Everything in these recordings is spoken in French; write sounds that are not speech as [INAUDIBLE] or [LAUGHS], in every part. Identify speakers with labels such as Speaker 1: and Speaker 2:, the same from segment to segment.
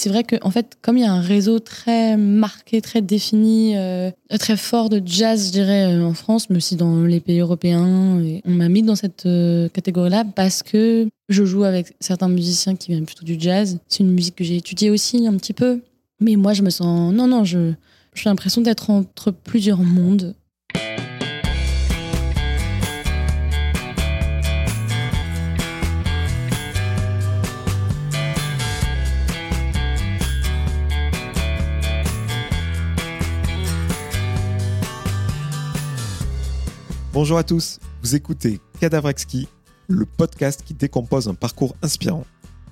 Speaker 1: C'est vrai qu'en en fait, comme il y a un réseau très marqué, très défini, euh, très fort de jazz, je dirais, euh, en France, mais aussi dans les pays européens, on m'a mis dans cette euh, catégorie-là parce que je joue avec certains musiciens qui viennent plutôt du jazz. C'est une musique que j'ai étudiée aussi un petit peu. Mais moi, je me sens. Non, non, je j'ai l'impression d'être entre plusieurs mondes.
Speaker 2: Bonjour à tous, vous écoutez Cadavrexki, le podcast qui décompose un parcours inspirant.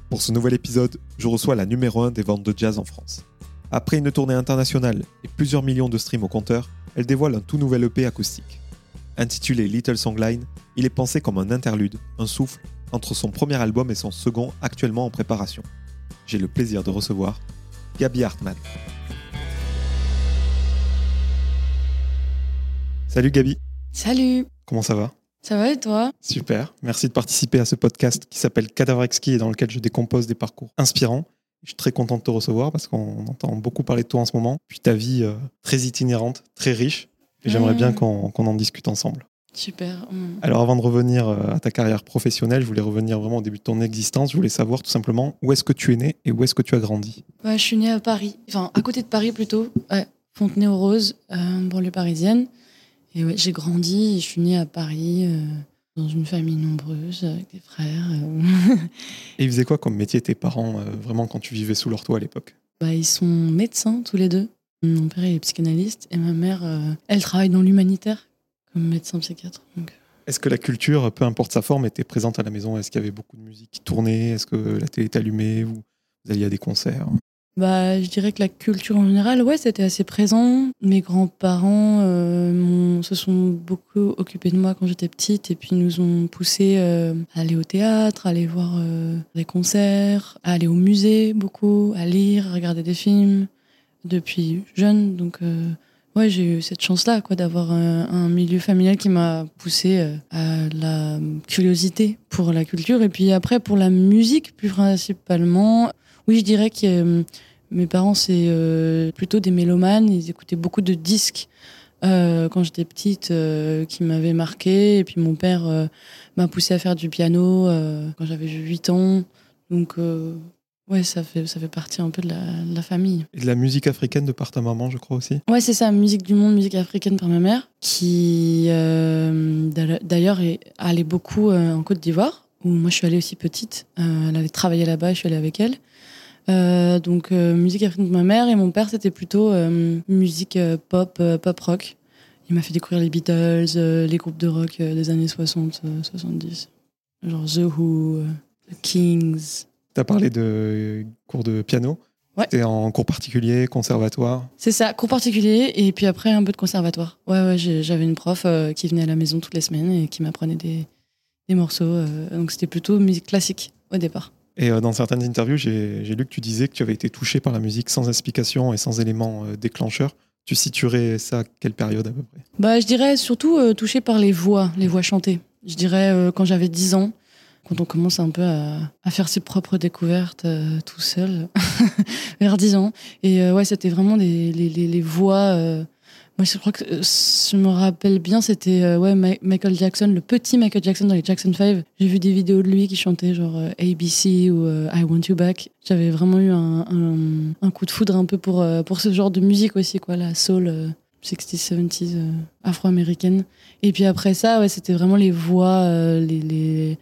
Speaker 2: Pour ce nouvel épisode, je reçois la numéro 1 des ventes de jazz en France. Après une tournée internationale et plusieurs millions de streams au compteur, elle dévoile un tout nouvel EP acoustique. Intitulé Little Songline, il est pensé comme un interlude, un souffle, entre son premier album et son second actuellement en préparation. J'ai le plaisir de recevoir Gabi Hartmann. Salut Gabi.
Speaker 1: Salut
Speaker 2: Comment ça va?
Speaker 1: Ça va et toi?
Speaker 2: Super, merci de participer à ce podcast qui s'appelle Cadavre Exquis et dans lequel je décompose des parcours inspirants. Je suis très content de te recevoir parce qu'on entend beaucoup parler de toi en ce moment, puis ta vie euh, très itinérante, très riche, et j'aimerais bien qu'on en discute ensemble.
Speaker 1: Super. Mm.
Speaker 2: Alors avant de revenir euh, à ta carrière professionnelle, je voulais revenir vraiment au début de ton existence. Je voulais savoir tout simplement où est-ce que tu es né et où est-ce que tu as grandi?
Speaker 1: Ouais, je suis née à Paris, enfin à côté de Paris plutôt, ouais, Fontenay-aux-Roses, euh, banlieue parisienne. Et ouais, j'ai grandi, je suis née à Paris, euh, dans une famille nombreuse, avec des frères. Euh.
Speaker 2: et ils faisaient quoi comme métier tes parents, euh, vraiment, quand tu vivais sous leur toit à l'époque?
Speaker 1: Bah, Ils sont médecins tous les deux. Mon père est psychanalyste et ma mère, elle travaille dans l'humanitaire comme médecin psychiatre.
Speaker 2: Est-ce que la culture, peu importe sa forme, était présente à la maison? Est-ce qu'il y avait beaucoup de musique qui tournait Est-ce que la télé était allumée ou vous alliez à des concerts?
Speaker 1: Bah, je dirais que la culture en général, ouais, c'était assez présent. Mes grands-parents euh, se sont beaucoup occupés de moi quand j'étais petite et puis nous ont poussé euh, à aller au théâtre, à aller voir euh, des concerts, à aller au musée beaucoup, à lire, à regarder des films depuis jeune. Donc, ouais, j'ai eu cette chance-là, quoi, d'avoir un, un, milieu familial qui m'a poussé à la curiosité pour la culture et puis après pour la musique plus principalement. Oui, je dirais que mes parents, c'est euh, plutôt des mélomanes. Ils écoutaient beaucoup de disques euh, quand j'étais petite euh, qui m'avaient marqué. Et puis mon père m'a poussé à faire du piano quand j'avais 8 ans. Donc, ouais, ça fait, ça fait partie un peu de la, famille.
Speaker 2: Et de la musique africaine de par ta maman, je crois aussi
Speaker 1: Ouais, c'est ça, musique du monde, musique africaine par ma mère, qui d'ailleurs est allée beaucoup en Côte d'Ivoire, où moi je suis allée aussi petite. elle avait travaillé là-bas, je suis allée avec elle. Euh, donc euh, musique africaine de ma mère et mon père c'était plutôt euh, musique pop, pop rock. Il m'a fait découvrir les Beatles, les groupes de rock des années 60, 70. Genre The Who, The Kings.
Speaker 2: Tu as parlé de cours de piano
Speaker 1: Ouais.
Speaker 2: T'es en cours particulier, conservatoire
Speaker 1: C'est ça, cours particulier et puis après un peu de conservatoire. Ouais, ouais, j'avais une prof qui venait à la maison toutes les semaines et qui m'apprenait des, des morceaux. donc c'était plutôt musique classique au départ.
Speaker 2: Et euh, dans certaines interviews, j'ai lu que tu disais que tu avais été touché par la musique sans explication et sans élément euh, déclencheur. Tu situerais ça à quelle période à peu près?
Speaker 1: Bah, Je dirais surtout euh, touché par les voix, les voix chantées. Je dirais quand j'avais 10 ans, quand on commence un peu à, faire ses propres découvertes tout seul, [LAUGHS] vers 10 ans. Et ouais, c'était vraiment les, les, les voix moi, je crois que euh, je me rappelle bien, c'était euh, ouais, Michael Jackson, le petit Michael Jackson dans les Jackson 5. J'ai vu des vidéos de lui qui chantait genre euh, ABC ou I Want You Back. J'avais vraiment eu un, un, coup de foudre un peu pour, pour ce genre de musique aussi, quoi, la soul 60s, 70s afro-américaine. Et puis après ça, ouais, c'était vraiment les voix, les, les,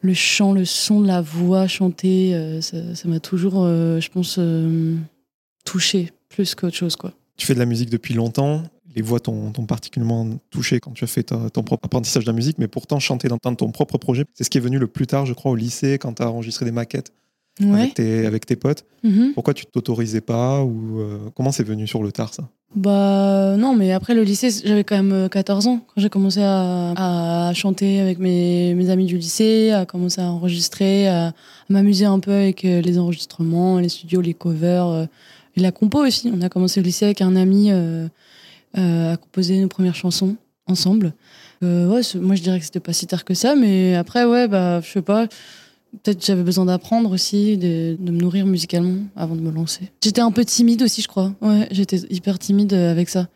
Speaker 1: le chant, le son de la voix chantée. ça m'a toujours, je pense, touché plus qu'autre chose, quoi.
Speaker 2: Tu fais de la musique depuis longtemps. Les voix t'ont particulièrement touché quand tu as fait ton propre apprentissage de la musique, mais pourtant chanter dans ton propre projet, c'est ce qui est venu le plus tard, je crois, au lycée, quand tu as enregistré des maquettes avec, tes, avec, tes, potes.
Speaker 1: Mm-hmm.
Speaker 2: Pourquoi tu t'autorisais pas ou euh, comment c'est venu sur le tard ça?
Speaker 1: Bah non, mais après le lycée, j'avais quand même 14 euh, ans quand j'ai commencé à, chanter avec mes, mes, amis du lycée, à commencer à enregistrer, à, m'amuser un peu avec euh, les enregistrements, les studios, les covers. Et la compo aussi. On a commencé au lycée avec un ami euh, euh, à composer nos premières chansons ensemble. Euh, ouais, moi, je dirais que c'était pas si tard que ça, mais après, ouais, bah, je sais pas. Peut-être j'avais besoin d'apprendre aussi, de, me nourrir musicalement avant de me lancer. J'étais un peu timide aussi, je crois. Ouais, j'étais hyper timide avec ça.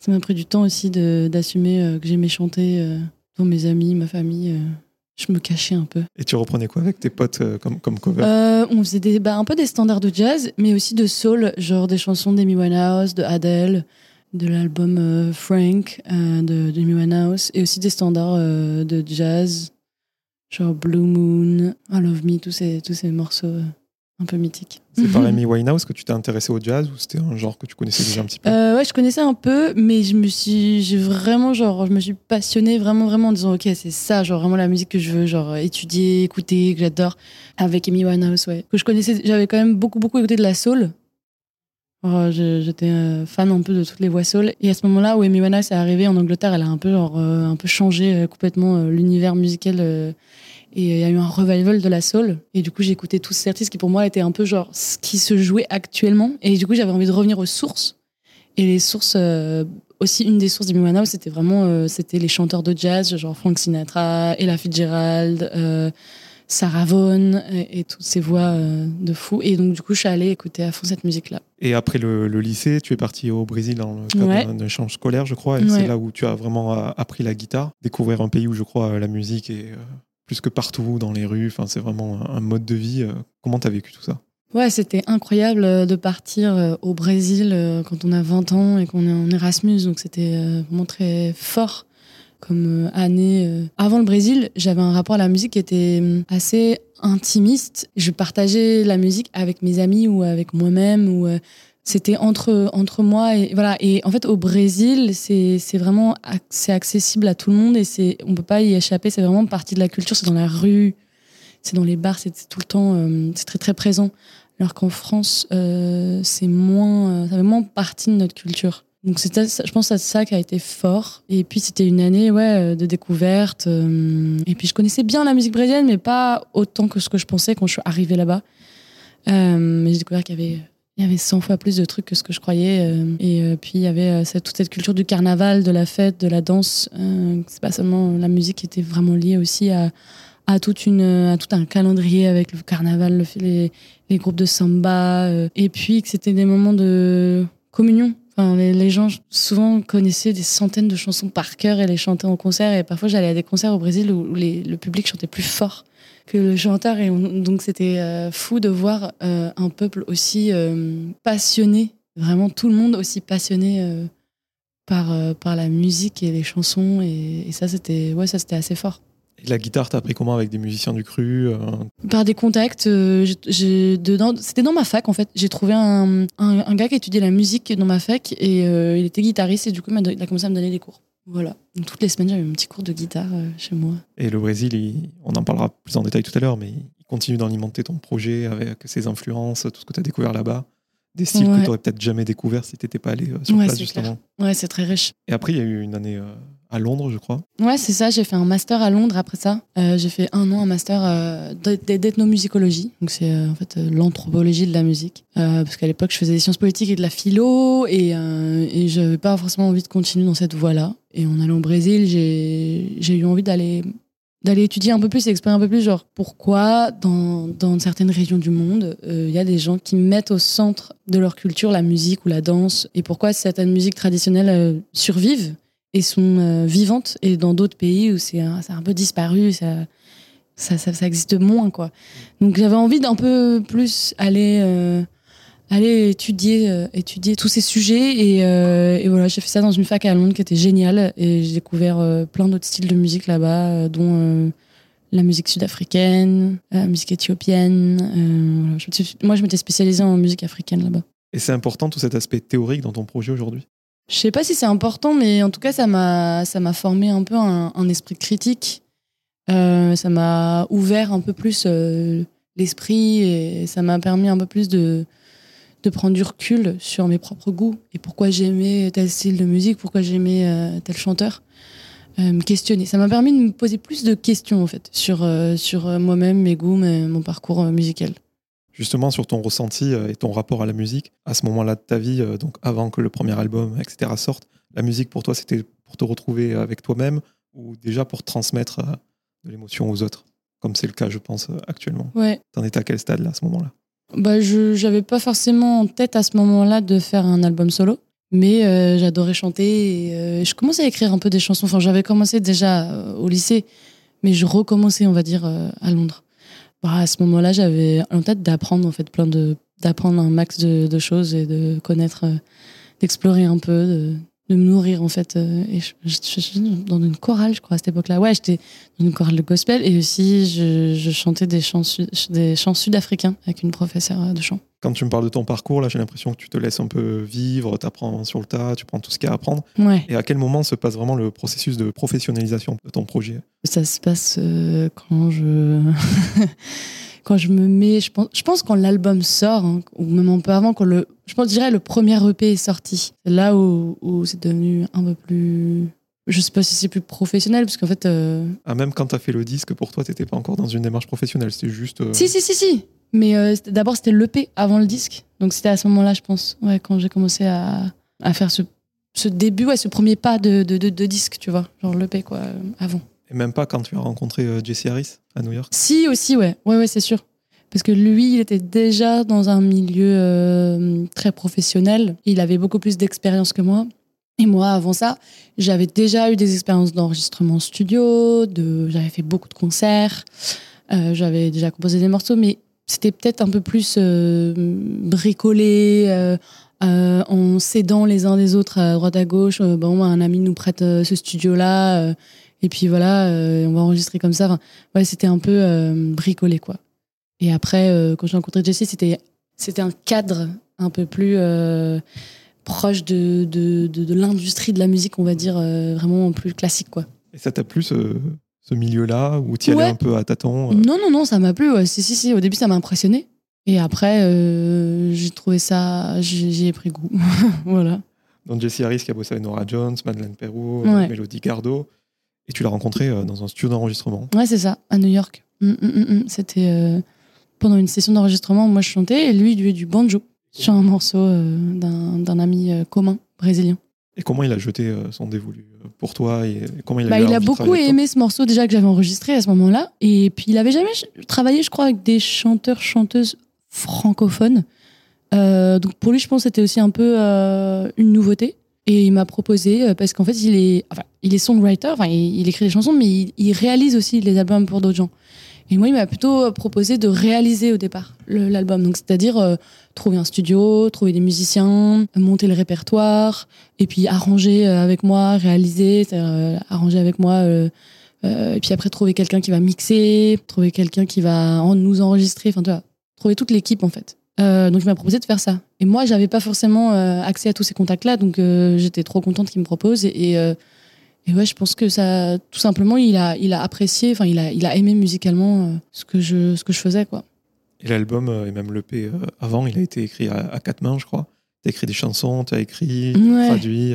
Speaker 1: Ça m'a pris du temps aussi d'assumer que j'aimais chanter dans mes amis, ma famille je me cachais un peu.
Speaker 2: Et tu reprenais quoi avec tes potes euh, comme, comme cover?
Speaker 1: Euh, On faisait des, bah, un peu des standards de jazz, mais aussi de soul, genre des chansons d'Amy Winehouse, de Adele, de l'album euh, Frank de d'Amy Winehouse, et aussi des standards de jazz, genre Blue Moon, I Love Me, tous ces, tous ces morceaux un peu mythique.
Speaker 2: C'est par Amy Winehouse que tu t'es intéressé au jazz ou c'était un genre que tu connaissais déjà un petit peu?
Speaker 1: Euh, Ouais, je connaissais un peu, mais je me suis, j'ai vraiment genre, je me suis passionnée vraiment vraiment en disant ok c'est ça, genre vraiment la musique que je veux, genre étudier, écouter, que j'adore. Avec Amy Winehouse, ouais. Que je connaissais, j'avais quand même beaucoup beaucoup écouté de la soul. J'étais euh, fan un peu de toutes les voix soul. Et à ce moment-là où Amy Winehouse est arrivée en Angleterre, elle a un peu genre euh, un peu changé complètement l'univers musical et il y a eu un revival de la soul. Et du coup, j'ai écouté tous ces artistes qui, pour moi, étaient un peu genre ce qui se jouait actuellement. Et du coup, j'avais envie de revenir aux sources. Et les sources, euh, aussi, une des sources de Miwana, c'était vraiment euh, c'était les chanteurs de jazz, genre Frank Sinatra, Ella Fitzgerald, euh, Sarah Vaughan, et, toutes ces voix de fou. Et donc, du coup, je suis allée écouter à fond cette musique-là.
Speaker 2: Et après le, lycée, tu es parti au Brésil dans le cadre d'un échange scolaire, je crois. Et c'est là où tu as vraiment appris la guitare, découvrir un pays où, je crois, la musique est plus que partout, dans les rues. Enfin, c'est vraiment un mode de vie. Euh, comment tu as vécu tout ça?
Speaker 1: Ouais, c'était incroyable euh, de partir euh, au Brésil quand on a 20 ans et qu'on est en Erasmus. Donc, c'était vraiment très fort comme année. Avant le Brésil, j'avais un rapport à la musique qui était assez intimiste. Je partageais la musique avec mes amis ou avec moi-même ou c'était entre entre moi et voilà. Et en fait au Brésil c'est vraiment c'est accessible à tout le monde et c'est on peut pas y échapper. C'est vraiment partie de la culture. C'est dans la rue c'est dans les bars c'est tout le temps euh, c'est très très présent. Alors qu'en France euh, c'est moins euh, ça fait moins partie de notre culture. Donc c'était je pense c'est ça qui a été fort. Et puis c'était une année ouais de découverte et puis je connaissais bien la musique brésilienne mais pas autant que ce que je pensais quand je suis arrivée là-bas. Mais j'ai découvert qu'il y avait il y avait 100 fois plus de trucs que ce que je croyais. Euh, et euh, puis il y avait euh, toute cette culture du carnaval, de la fête, de la danse. c'est pas seulement la musique qui était vraiment liée aussi à, à, toute une, à tout un calendrier avec le carnaval, les, les, groupes de samba. et puis que c'était des moments de communion. Enfin, les, les, gens souvent connaissaient des centaines de chansons par cœur et les chantaient en concert. Et parfois j'allais à des concerts au Brésil où les, le public chantait plus fort que le chanteur. Et donc c'était euh, fou de voir euh, un peuple aussi euh, passionné, vraiment tout le monde aussi passionné par, par la musique et les chansons. Et, ça, c'était ouais, ça c'était assez fort.
Speaker 2: Et la guitare, t'as appris comment avec des musiciens du cru
Speaker 1: Par des contacts. c'était dans ma fac en fait. J'ai trouvé un, un, gars qui étudiait la musique dans ma fac et il était guitariste et du coup il a commencé à me donner des cours. Voilà. toutes les semaines, j'avais un petit cours de guitare euh, chez moi.
Speaker 2: Et le Brésil, on en parlera plus en détail tout à l'heure, mais il continue d'alimenter ton projet avec ses influences, tout ce que tu as découvert là-bas. Des styles que tu n'aurais peut-être jamais découvert si tu n'étais pas allé euh, sur place, justement.
Speaker 1: Ouais, c'est très riche.
Speaker 2: Et après, il y a eu une année euh, à Londres, je crois.
Speaker 1: Ouais, c'est ça. J'ai fait un master à Londres après ça. j'ai fait un an un master d'ethnomusicologie. Donc, c'est en fait l'anthropologie de la musique. parce qu'à l'époque, je faisais des sciences politiques et de la philo et, et je n'avais pas forcément envie de continuer dans cette voie-là. Et en allant au Brésil, j'ai eu envie d'aller d'aller étudier un peu plus explorer un peu plus, genre pourquoi dans, dans certaines régions du monde, euh, il y a des gens qui mettent au centre de leur culture la musique ou la danse, et pourquoi certaines musiques traditionnelles euh, survivent et sont euh, vivantes, et dans d'autres pays où c'est un, un, peu disparu, ça, ça, ça, ça, existe moins. quoi. Donc j'avais envie d'un peu plus aller aller étudier, euh, étudier tous ces sujets. Et, euh, et voilà, j'ai fait ça dans une fac à Londres qui était géniale. Et j'ai découvert euh, plein d'autres styles de musique là-bas, dont la musique sud-africaine, la musique éthiopienne. moi, je m'étais spécialisée en musique africaine là-bas.
Speaker 2: Et c'est important tout cet aspect théorique dans ton projet aujourd'hui?
Speaker 1: Je sais pas si c'est important, mais en tout cas, ça m'a, ça m'a formé un peu un, un esprit critique. ça m'a ouvert un peu plus l'esprit et ça m'a permis un peu plus de, de prendre du recul sur mes propres goûts et pourquoi j'aimais tel style de musique, pourquoi j'aimais euh, tel chanteur. Euh, me questionner. Ça m'a permis de me poser plus de questions en fait sur, euh, sur moi-même, mes goûts, mon parcours musical.
Speaker 2: Justement sur ton ressenti et ton rapport à la musique, à ce moment-là de ta vie, donc avant que le premier album, etc. sorte, la musique pour toi c'était pour te retrouver avec toi-même ou déjà pour transmettre de l'émotion aux autres comme c'est le cas, je pense, actuellement?
Speaker 1: Ouais.
Speaker 2: T'en étais à quel stade là, à ce moment-là?
Speaker 1: Bah, je j'avais pas forcément en tête à ce moment-là de faire un album solo, mais euh, j'adorais chanter et euh, je commençais à écrire un peu des chansons. Enfin, j'avais commencé déjà euh, au lycée, mais je recommençais, on va dire, euh, à Londres. Bah, à ce moment-là, j'avais en tête d'apprendre en fait plein de d'apprendre un max de, de choses et de connaître, euh, d'explorer un peu, de, de me nourrir en fait. euh, et je, je- je- je- dans une chorale, je crois à cette époque-là. Ouais, j'étais dans une chorale de gospel et aussi je, chantais des chants des chants sud-africains avec une professeure de chant.
Speaker 2: Quand tu me parles de ton parcours, là, j'ai l'impression que tu te laisses un peu vivre, t'apprends sur le tas, tu prends tout ce qu'il y a à apprendre.
Speaker 1: Ouais.
Speaker 2: Et à quel moment se passe vraiment le processus de professionnalisation de ton projet?
Speaker 1: Ça se passe euh, quand je [LAUGHS] quand je me mets. Je pense, je pense quand l'album sort, hein, ou même un peu avant, quand le. Je pense, je dirais le premier EP est sorti. C'est là où, où c'est devenu un peu plus. Je sais pas si c'est plus professionnel, parce qu'en fait. euh,
Speaker 2: Ah, même quand t'as fait le disque, pour toi, t'étais pas encore dans une démarche professionnelle, c'était juste. euh,
Speaker 1: Si, si, si, si. Mais euh, d'abord, c'était l'EP avant le disque. Donc, c'était à ce moment-là, je pense, ouais, quand j'ai commencé à, à faire ce, ce début, ouais, ce premier pas de, de, de, de disque, tu vois. Genre l'EP, quoi, avant.
Speaker 2: Et même pas quand tu as rencontré euh, Jesse Harris à New York.
Speaker 1: Si, aussi, ouais. Ouais, ouais, c'est sûr. Parce que lui, il était déjà dans un milieu euh, très professionnel. Il avait beaucoup plus d'expérience que moi. Et moi, avant ça, j'avais déjà eu des expériences d'enregistrement studio, j'avais fait beaucoup de concerts, euh, j'avais déjà composé des morceaux, mais c'était peut-être un peu plus bricolé, en s'aidant les uns des autres à droite à gauche. Bon, un ami nous prête ce studio-là, et puis voilà, euh, on va enregistrer comme ça. Enfin, ouais, c'était un peu euh, bricolé, quoi. Et après, euh, quand j'ai rencontré Jessie, c'était, c'était un cadre un peu plus proche de, de, de, de l'industrie de la musique, on va dire, vraiment plus classique, quoi.
Speaker 2: Et ça t'a plu ce, ce milieu-là où tu allais
Speaker 1: Ouais.
Speaker 2: un peu à tâtons
Speaker 1: Non, non, non, ça m'a plu. ouais. Si, si, si. Au début, ça m'a impressionné. Et après, j'ai trouvé ça. J'y ai pris goût. [LAUGHS] voilà.
Speaker 2: Donc Jesse Harris qui a bossé avec Nora Jones, Madeleine Perrault,
Speaker 1: Ouais.
Speaker 2: Mélodie Gardot. Et tu l'as rencontré euh, dans un studio d'enregistrement.
Speaker 1: Ouais, c'est ça, à New York. Mm, mm, mm, mm. C'était euh, pendant une session d'enregistrement. Moi, je chantais et lui, il jouait du banjo sur un morceau euh, d'un ami euh, commun brésilien.
Speaker 2: Et comment il a jeté son dévolu pour toi et comment il a,
Speaker 1: Bah,
Speaker 2: eu
Speaker 1: il a beaucoup aimé ce morceau déjà que j'avais enregistré à ce moment-là. Et puis, il avait jamais travaillé, je crois, avec des chanteurs, chanteuses francophones. Donc, pour lui, je pense que c'était aussi un peu une nouveauté. Et il m'a proposé, euh, parce qu'en fait, il est, enfin, il est songwriter, enfin, il, écrit des chansons, mais il, réalise aussi les albums pour d'autres gens. Et moi, il m'a plutôt proposé de réaliser au départ l'album. Donc, c'est-à-dire euh, trouver un studio, trouver des musiciens, monter le répertoire, et puis arranger euh, avec moi, réaliser, euh, arranger avec moi. euh, euh, et puis après, trouver quelqu'un qui va mixer, trouver quelqu'un qui va nous enregistrer. Enfin, tu vois, trouver toute l'équipe, en fait. Euh, donc, il m'a proposé de faire ça. Et moi, j'avais pas forcément euh, accès à tous ces contacts-là, donc euh, j'étais trop contente qu'il me propose. Et, et, et ouais, je pense que ça, tout simplement, il a, il a apprécié, enfin, il a, il a aimé musicalement ce que je, ce que je faisais, quoi.
Speaker 2: Et l'album, et même l'EP avant, il a été écrit à, à quatre mains, je crois. Tu as écrit des chansons, tu as écrit,
Speaker 1: Ouais.
Speaker 2: traduit.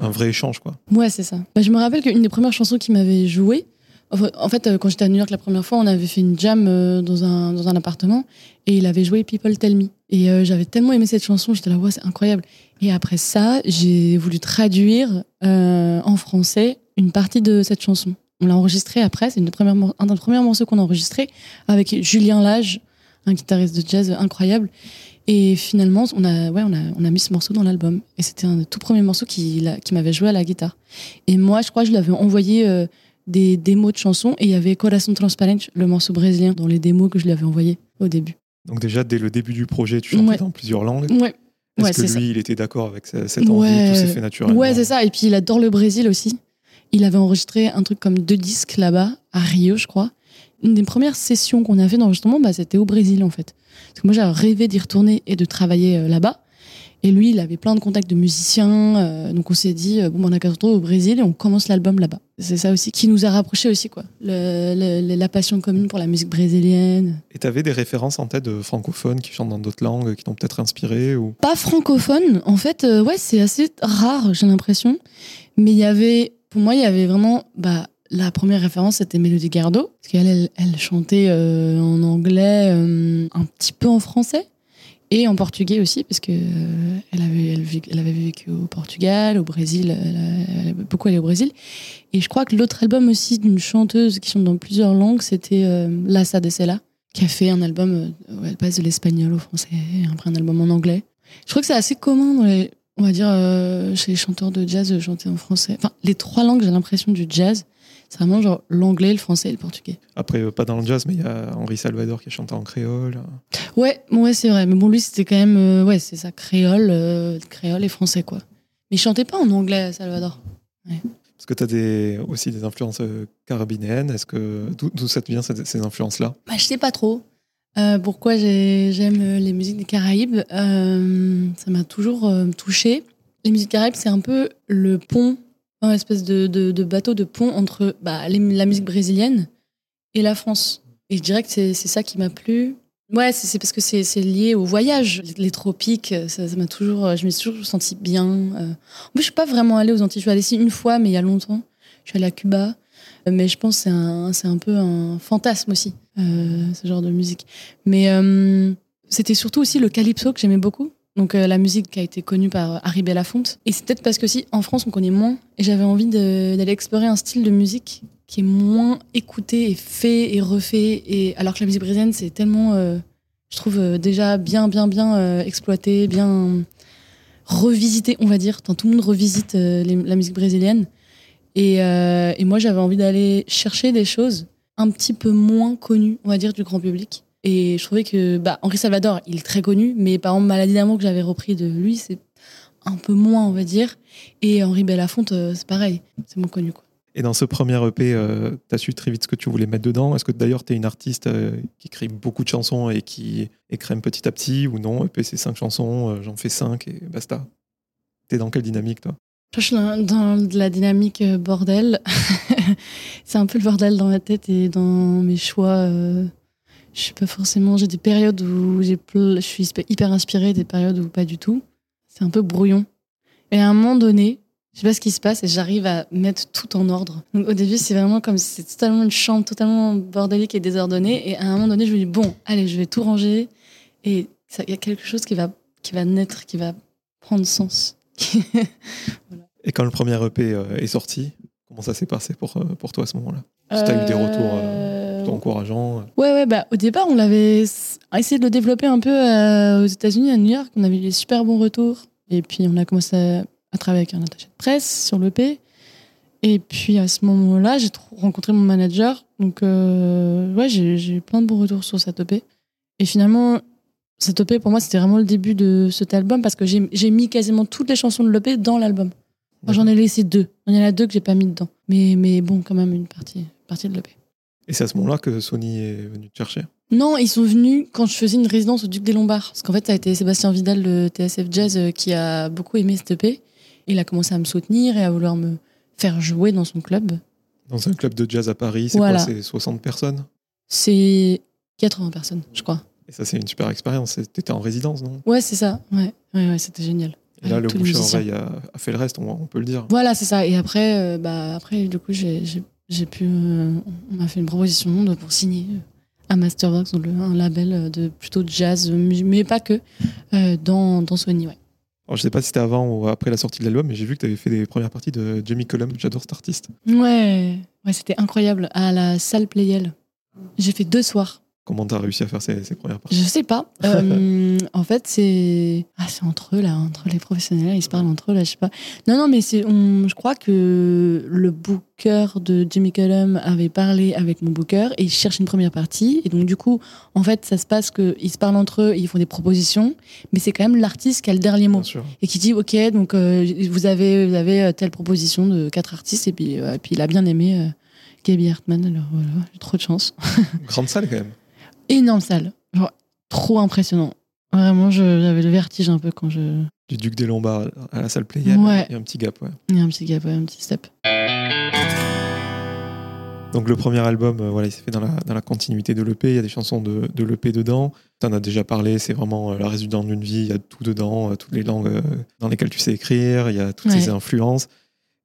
Speaker 2: un vrai échange, quoi.
Speaker 1: Ouais, c'est ça. Bah, je me rappelle qu'une des premières chansons qu'il m'avait joué, enfin, en fait, euh, quand j'étais à New York la première fois, on avait fait une jam euh, dans, un, dans un appartement et il avait joué People Tell Me. Et euh, j'avais tellement aimé cette chanson, j'étais là, ouais, c'est incroyable. Et après ça, j'ai voulu traduire euh, en français une partie de cette chanson. On l'a enregistrée après, c'est un des premiers morceaux qu'on a enregistré avec Julien Lage, un guitariste de jazz incroyable. Et finalement, on a, ouais, on a, on a mis ce morceau dans l'album. Et c'était un des tout premiers morceaux qui, qui m'avait joué à la guitare. Et moi, je crois que je lui avais envoyé euh, des démos de chansons et il y avait Corazon Transparent, le morceau brésilien, dans les démos que je lui avais envoyé au début.
Speaker 2: Donc déjà, dès le début du projet, tu chantais
Speaker 1: Ouais.
Speaker 2: dans plusieurs langues.
Speaker 1: Ouais, Ouais,
Speaker 2: que lui,
Speaker 1: ça.
Speaker 2: il était d'accord avec ce- cette envie
Speaker 1: Ouais.
Speaker 2: Tout s'est fait naturellement
Speaker 1: ouais c'est ça. Et puis il adore le Brésil aussi. Il avait enregistré un truc comme deux disques là-bas, à Rio, je crois. Une des premières sessions qu'on a fait d'enregistrement, bah, c'était au Brésil en fait. Parce que moi, j'avais rêvé d'y retourner et de travailler euh, là-bas. Et lui, il avait plein de contacts de musiciens. euh, donc on s'est dit, euh, bon, bah, on a qu'à se retrouver au Brésil et on commence l'album là-bas. C'est ça aussi qui nous a rapprochés aussi, quoi. Le- le- la passion commune pour la musique brésilienne.
Speaker 2: Et tu avais des références en tête de francophones qui chantent dans d'autres langues, qui t'ont peut-être inspiré ou...
Speaker 1: pas francophone. En fait, euh, ouais, c'est assez rare, j'ai l'impression. Mais il y avait, pour moi, il y avait vraiment, bah, la première référence, c'était Mélodie Gardot. Parce qu'elle, elle, elle chantait euh, en anglais, euh, un petit peu en français. Et en portugais aussi, parce que euh, elle, avait, elle, avait vécu au Portugal, au Brésil, elle elle a beaucoup allé au Brésil. Et je crois que l'autre album aussi d'une chanteuse qui chante dans plusieurs langues, c'était euh, Lassa de Sela, qui a fait un album euh, où elle passe de l'espagnol au français, et après un album en anglais. Je crois que c'est assez commun dans les, on va dire, euh, chez les chanteurs de jazz de chanter en français. Enfin, les trois langues, j'ai l'impression, du jazz, c'est vraiment genre l'anglais, le français et le portugais.
Speaker 2: Après, euh, pas dans le jazz, mais il y a Henri Salvador qui a chanté en créole.
Speaker 1: Ouais, ouais, c'est vrai. Mais bon, lui, c'était quand même, euh, ouais, c'est ça, créole, euh, créole et français, quoi. Mais il chantait pas en anglais, Salvador.
Speaker 2: Parce que tu as des, aussi des influences carabinéennes. Est-ce que d'où ça te vient ces, ces influences-là?
Speaker 1: Bah, je sais pas trop. Euh, pourquoi j'ai- j'aime les musiques des Caraïbes? Ça m'a toujours touchée. Les musiques Caraïbes, c'est un peu le pont, une espèce de, de- bateau de pont entre bah, la musique brésilienne et la France. Et je dirais que c'est ça qui m'a plu. Ouais, c'est parce que c'est lié au voyage. Les, tropiques, ça m'a toujours, je me suis toujours sentie bien. Euh, En plus, je suis pas vraiment allée aux Antilles. Je suis allée ici une fois, mais il y a longtemps. Je suis allée à Cuba. Mais je pense que c'est un, un peu un fantasme aussi, euh, ce genre de musique. Mais euh, c'était surtout aussi le calypso que j'aimais beaucoup. Donc euh, la musique qui a été connue par Harry Belafonte. Et c'est peut-être parce que si en France on connaît moins, et j'avais envie d'aller explorer un style de musique qui est moins écouté et fait et refait. Et alors que la musique brésilienne c'est tellement, euh, je trouve euh, déjà bien bien bien euh, exploité, bien revisité, on va dire. Tant tout le monde revisite euh, la musique brésilienne. Et, euh, et moi, j'avais envie d'aller chercher des choses un petit peu moins connues, on va dire, du grand public. Et je trouvais que bah, Henri Salvador, il est très connu, mais par exemple, Maladie d'amour que j'avais repris de lui, c'est un peu moins, on va dire. Et Henri Belafonte, euh, c'est pareil, c'est moins connu. Quoi.
Speaker 2: Et dans ce premier EP, tu as su très vite ce que tu voulais mettre dedans. Est-ce que d'ailleurs tu es une artiste euh, qui écrit beaucoup de chansons et qui écrème petit à petit ou non? EP c'est cinq chansons, euh, j'en fais cinq et basta. T'es dans quelle dynamique toi?
Speaker 1: Je suis dans, dans de la dynamique euh, bordel. [LAUGHS] c'est un peu le bordel dans ma tête et dans mes choix. Je suis pas forcément. J'ai des périodes où je suis hyper inspirée, des périodes où pas du tout. C'est un peu brouillon. Et à un moment donné, je sais pas ce qui se passe et j'arrive à mettre tout en ordre. Au début, c'est vraiment comme c'est totalement une chambre totalement bordélique et désordonnée. Et à un moment donné, je me dis bon, allez, je vais tout ranger. Et il y a quelque chose qui va, qui va naître, qui va prendre sens. [LAUGHS]
Speaker 2: Et quand le premier EP euh, est sorti, comment ça s'est passé pour, euh, pour toi à ce moment-là? Si tu as eu des retours euh, plutôt euh,
Speaker 1: Ouais, ouais, bah, au départ, on l'avait essayé de le développer un peu euh, aux États-Unis, à New York. On avait eu des super bons retours. Et puis, on a commencé à, à travailler avec un attaché de presse sur l'EP. Et puis, à ce moment-là, j'ai tr- rencontré mon manager. Donc, euh, ouais, j'ai eu plein de bons retours sur cette EP. Et finalement, cette EP, pour moi, c'était vraiment le début de cet album parce que j'ai mis quasiment toutes les chansons de l'EP dans l'album. J'en ai laissé deux. Il y en a deux que j'ai pas mis dedans. Mais, mais bon, quand même, une partie, partie de l'EP.
Speaker 2: Et c'est à ce moment-là que Sony est venu te chercher.
Speaker 1: Non, ils sont venus quand je faisais une résidence au Duc des Lombards. Parce qu'en fait, ça a été Sébastien Vidal de TSF Jazz euh, qui a beaucoup aimé cette EP. Il a commencé à me soutenir et à vouloir me faire jouer dans son club.
Speaker 2: Dans un club de jazz à Paris, c'est
Speaker 1: Voilà.
Speaker 2: quoi C'est 60 personnes
Speaker 1: C'est 80 personnes, je crois.
Speaker 2: Et ça, c'est une super expérience. T'étais en résidence, non
Speaker 1: Ouais, c'est ça. Ouais, ouais, ouais c'était génial.
Speaker 2: Et là, le bouche à oreille a, a fait le reste, on, on peut le dire.
Speaker 1: Voilà, c'est ça. Et après, euh, bah, après du coup, j'ai j'ai- pu. euh, on m'a fait une proposition de, pour signer euh, à Masterbox, donc le- un label euh, de plutôt de jazz, euh, mais pas que, euh, dans, dans Sony, ouais.
Speaker 2: Alors, je sais pas si c'était avant ou après la sortie de l'album, mais j'ai vu que tu avais fait des premières parties de Jamie Cullum. J'adore cet artiste.
Speaker 1: Ouais, ouais c'était incroyable. À la salle Playel. J'ai fait deux soirs.
Speaker 2: Comment tu as réussi à faire ces, ces premières parties
Speaker 1: Je sais pas. [LAUGHS] Euh, en fait, c'est ah, c'est entre eux là, entre les professionnels, ils se parlent entre eux là, je sais pas. Non, non, mais c'est, on- je crois que le booker de Jimmy Cullum avait parlé avec mon booker et il cherche une première partie. Et donc du coup, en fait, ça se passe qu'ils se parlent entre eux, et ils font des propositions, mais c'est quand même l'artiste qui a le dernier mot et qui dit ok, donc euh, vous avez vous avez euh, telle proposition de quatre artistes et puis euh, et puis il a bien aimé Gaby Hartman. Alors voilà, j'ai trop de chance.
Speaker 2: Grande salle quand même.
Speaker 1: Énorme salle. Genre, trop impressionnant. Vraiment, j'avais le vertige un peu quand je.
Speaker 2: Du Duc des Lombards à la salle Playel.
Speaker 1: Ouais.
Speaker 2: Il y a un petit gap, ouais.
Speaker 1: Il y a un petit gap, ouais, un petit step.
Speaker 2: Donc le premier album, euh, voilà, il s'est fait dans la, dans la continuité de l'EP. Il y a des chansons de, de l'EP dedans. Tu en as déjà parlé, c'est vraiment euh, la résultante d'une vie. Il y a tout dedans, euh, toutes les langues dans lesquelles tu sais écrire. Il y a toutes
Speaker 1: Ouais.
Speaker 2: ces influences.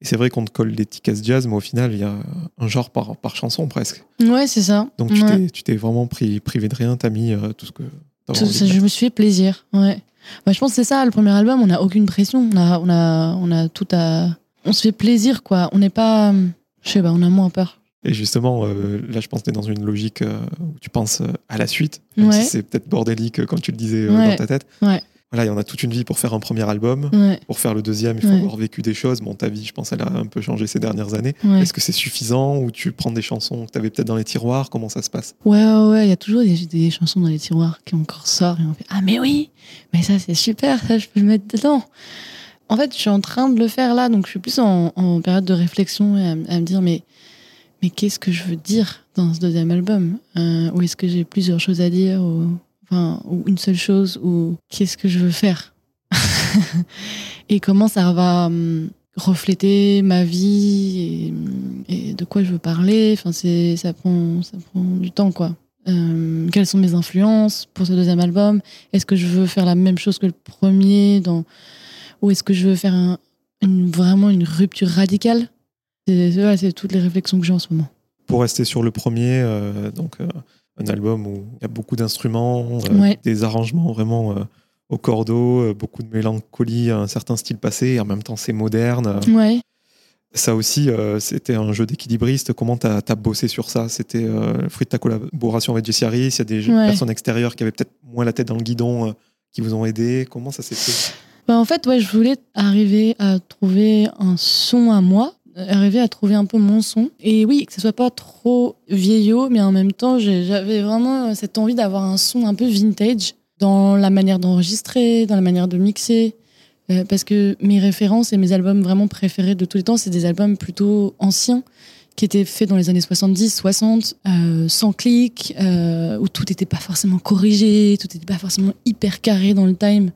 Speaker 2: Et c'est vrai qu'on te colle l'étiquette jazz, mais au final, il y a un genre par, par chanson presque.
Speaker 1: Ouais, c'est ça.
Speaker 2: Donc tu
Speaker 1: Ouais.
Speaker 2: t'es- vraiment pris, privé de rien. Tu as mis euh, tout ce que tu
Speaker 1: Tout- ça, je me suis fait plaisir. Ouais. Bah, je pense que c'est ça, le premier album, on n'a aucune pression. On a, on, a, on a tout à. On se fait plaisir, quoi. On n'est pas. Je sais pas, on a moins peur.
Speaker 2: Et justement, euh, là, je pense que tu es dans une logique euh, où tu penses à la suite, même
Speaker 1: Ouais.
Speaker 2: si c'est peut-être bordélique, comme tu le disais
Speaker 1: Ouais.
Speaker 2: dans ta tête.
Speaker 1: Ouais.
Speaker 2: Voilà, il y en a toute une vie pour faire un premier album.
Speaker 1: Ouais.
Speaker 2: Pour faire le deuxième, il faut
Speaker 1: Ouais.
Speaker 2: avoir vécu des choses. Bon, ta vie, je pense, elle a un peu changé ces dernières années.
Speaker 1: Ouais.
Speaker 2: Est-ce que c'est suffisant ou tu prends des chansons que tu avais peut-être dans les tiroirs? Comment ça se passe?
Speaker 1: Ouais, ouais, ouais, il y a toujours des, des chansons dans les tiroirs qui encore sortent et on fait Ah, mais oui, mais ça c'est super, ça je peux le mettre dedans. En fait, je suis en train de le faire là, donc je suis plus en, en période de réflexion et à, me dire Mais, mais qu'est-ce que je veux dire dans ce deuxième album? Euh, Ou est-ce que j'ai plusieurs choses à dire ou, ou une seule chose Ou qu'est-ce que je veux faire [LAUGHS] Et comment ça va hum, refléter ma vie et, et de quoi je veux parler? Enfin, c'est ça prend ça prend du temps quoi. Euh, quelles sont mes influences pour ce deuxième album? Est-ce que je veux faire la même chose que le premier dans... Ou est-ce que je veux faire vraiment une rupture radicale? C'est voilà, toutes les réflexions que j'ai en ce moment.
Speaker 2: Pour rester sur le premier, euh, donc euh, un album où il y a beaucoup d'instruments, euh,
Speaker 1: Ouais.
Speaker 2: des arrangements vraiment euh, au cordeau, euh, beaucoup de mélancolie, un certain style passé, et en même temps c'est moderne.
Speaker 1: Ouais.
Speaker 2: Ça aussi, euh, c'était un jeu d'équilibriste. Comment tu as, bossé sur ça? C'était euh, le fruit de ta collaboration avec Jesse Harris Il y a des
Speaker 1: Ouais.
Speaker 2: personnes extérieures qui avaient peut-être moins la tête dans le guidon euh, qui vous ont aidé. Comment ça s'est fait?
Speaker 1: Bah, en fait, ouais, je voulais arriver à trouver un son à moi, arriver à trouver un peu mon son. Et oui, que ce soit pas trop vieillot, mais en même temps, j'avais vraiment euh, cette envie d'avoir un son un peu vintage dans la manière d'enregistrer, dans la manière de mixer. Euh, parce que mes références et mes albums vraiment préférés de tous les temps, c'est des albums plutôt anciens qui étaient faits dans les années 70, 60, euh, sans clic, euh, où tout n'était pas forcément corrigé, tout n'était pas forcément hyper carré dans le time.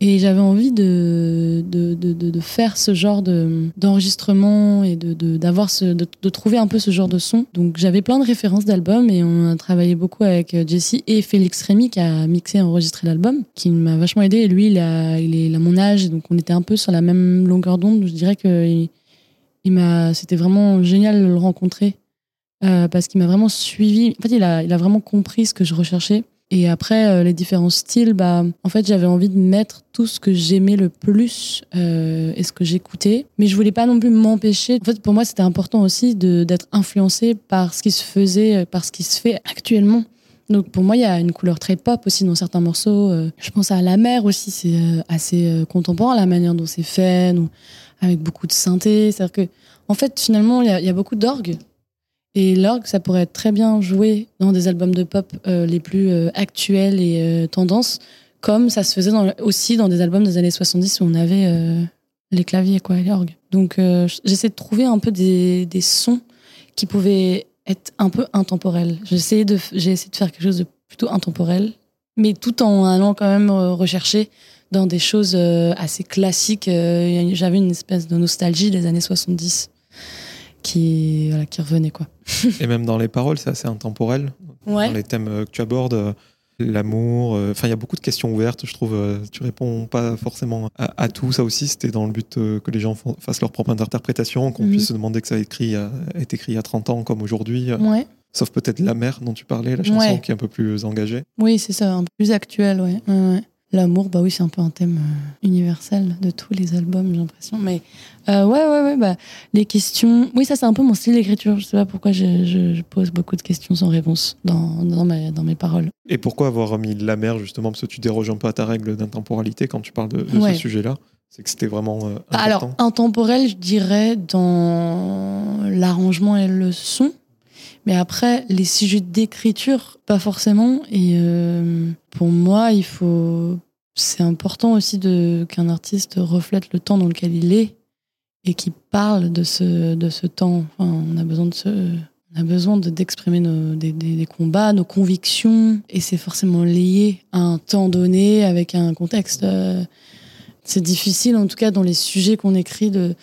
Speaker 1: Et j'avais envie de, de, de, de- faire ce genre de- d'enregistrement et de, d'avoir ce, de, trouver un peu ce genre de son. Donc j'avais plein de références d'albums et on a travaillé beaucoup avec euh, Jesse et Félix Rémy qui a mixé et enregistré l'album, qui m'a vachement aidé. Lui, il a, il est à mon âge, donc on était un peu sur la même longueur d'onde. Je dirais que il, il m'a, c'était vraiment génial de le rencontrer euh, parce qu'il m'a vraiment suivi. En fait, il a, il a vraiment compris ce que je recherchais. Et après, euh, les différents styles, bah, en fait, j'avais envie de mettre tout ce que j'aimais le plus euh, et ce que j'écoutais. Mais je voulais pas non plus m'empêcher. En fait, pour moi, c'était important aussi d'être influencé par ce qui se faisait, euh, par ce qui se fait actuellement. Donc pour moi, il y a une couleur très pop aussi dans certains morceaux. Euh, Je pense à La Mer aussi, c'est euh, assez contemporain, la manière dont c'est fait, avec beaucoup de synthé. C'est-à-dire que, en fait, finalement, il y y a beaucoup d'orgue. Et l'orgue, ça pourrait être très bien joué dans des albums de pop euh, les plus euh, actuels et euh, tendances, comme ça se faisait aussi dans des albums des années 70 où on avait les claviers, quoi, et l'orgue. Donc j'essaie de trouver un peu des, sons qui pouvaient être un peu intemporels. J'ai essayé de, j'ai essayé de faire quelque chose de plutôt intemporel, mais tout en allant quand même rechercher dans des choses assez classiques. J'avais une espèce de nostalgie des années 70 qui, voilà, qui revenait, quoi. [LAUGHS]
Speaker 2: Et même dans les paroles, c'est assez intemporel.
Speaker 1: Ouais.
Speaker 2: Dans les thèmes euh, que tu abordes, euh, l'amour, euh, enfin, il y a beaucoup de questions ouvertes, je trouve. tu réponds pas forcément à, à tout. Ça aussi, c'était dans le but que les gens fassent leur propre interprétation, qu'on
Speaker 1: Mhm.
Speaker 2: puisse se demander que ça a, écrit, a été écrit il y a 30 ans comme aujourd'hui.
Speaker 1: Ouais.
Speaker 2: Sauf peut-être La mer dont tu parlais, la chanson
Speaker 1: Ouais.
Speaker 2: qui est un peu plus engagée.
Speaker 1: Oui, c'est ça, un peu plus actuel, ouais. Ouais, ouais. L'amour, bah oui, c'est un peu un thème euh, universel de tous les albums, j'ai l'impression. Mais euh, ouais, ouais, ouais, bah, les questions. Oui, ça, c'est un peu mon style d'écriture. Je sais pas pourquoi je, je- je pose beaucoup de questions sans réponse dans, dans, mes, dans mes paroles.
Speaker 2: Et pourquoi avoir mis La mer, justement, parce que tu déroges un peu à ta règle d'intemporalité quand tu parles de, de
Speaker 1: Ouais.
Speaker 2: ce sujet-là? C'est que c'était vraiment euh, important.
Speaker 1: Bah, Alors, intemporel, je dirais, dans l'arrangement et le son. Mais après, les sujets d'écriture, pas forcément. Et euh, pour moi, il faut. C'est important aussi de qu'un artiste reflète le temps dans lequel il est et qui parle de ce, de ce temps. On a besoin de ce. A besoin de- d'exprimer nos, des, combats, nos convictions, et c'est forcément lié à un temps donné, avec un contexte. euh, c'est difficile, en tout cas, dans les sujets qu'on écrit, de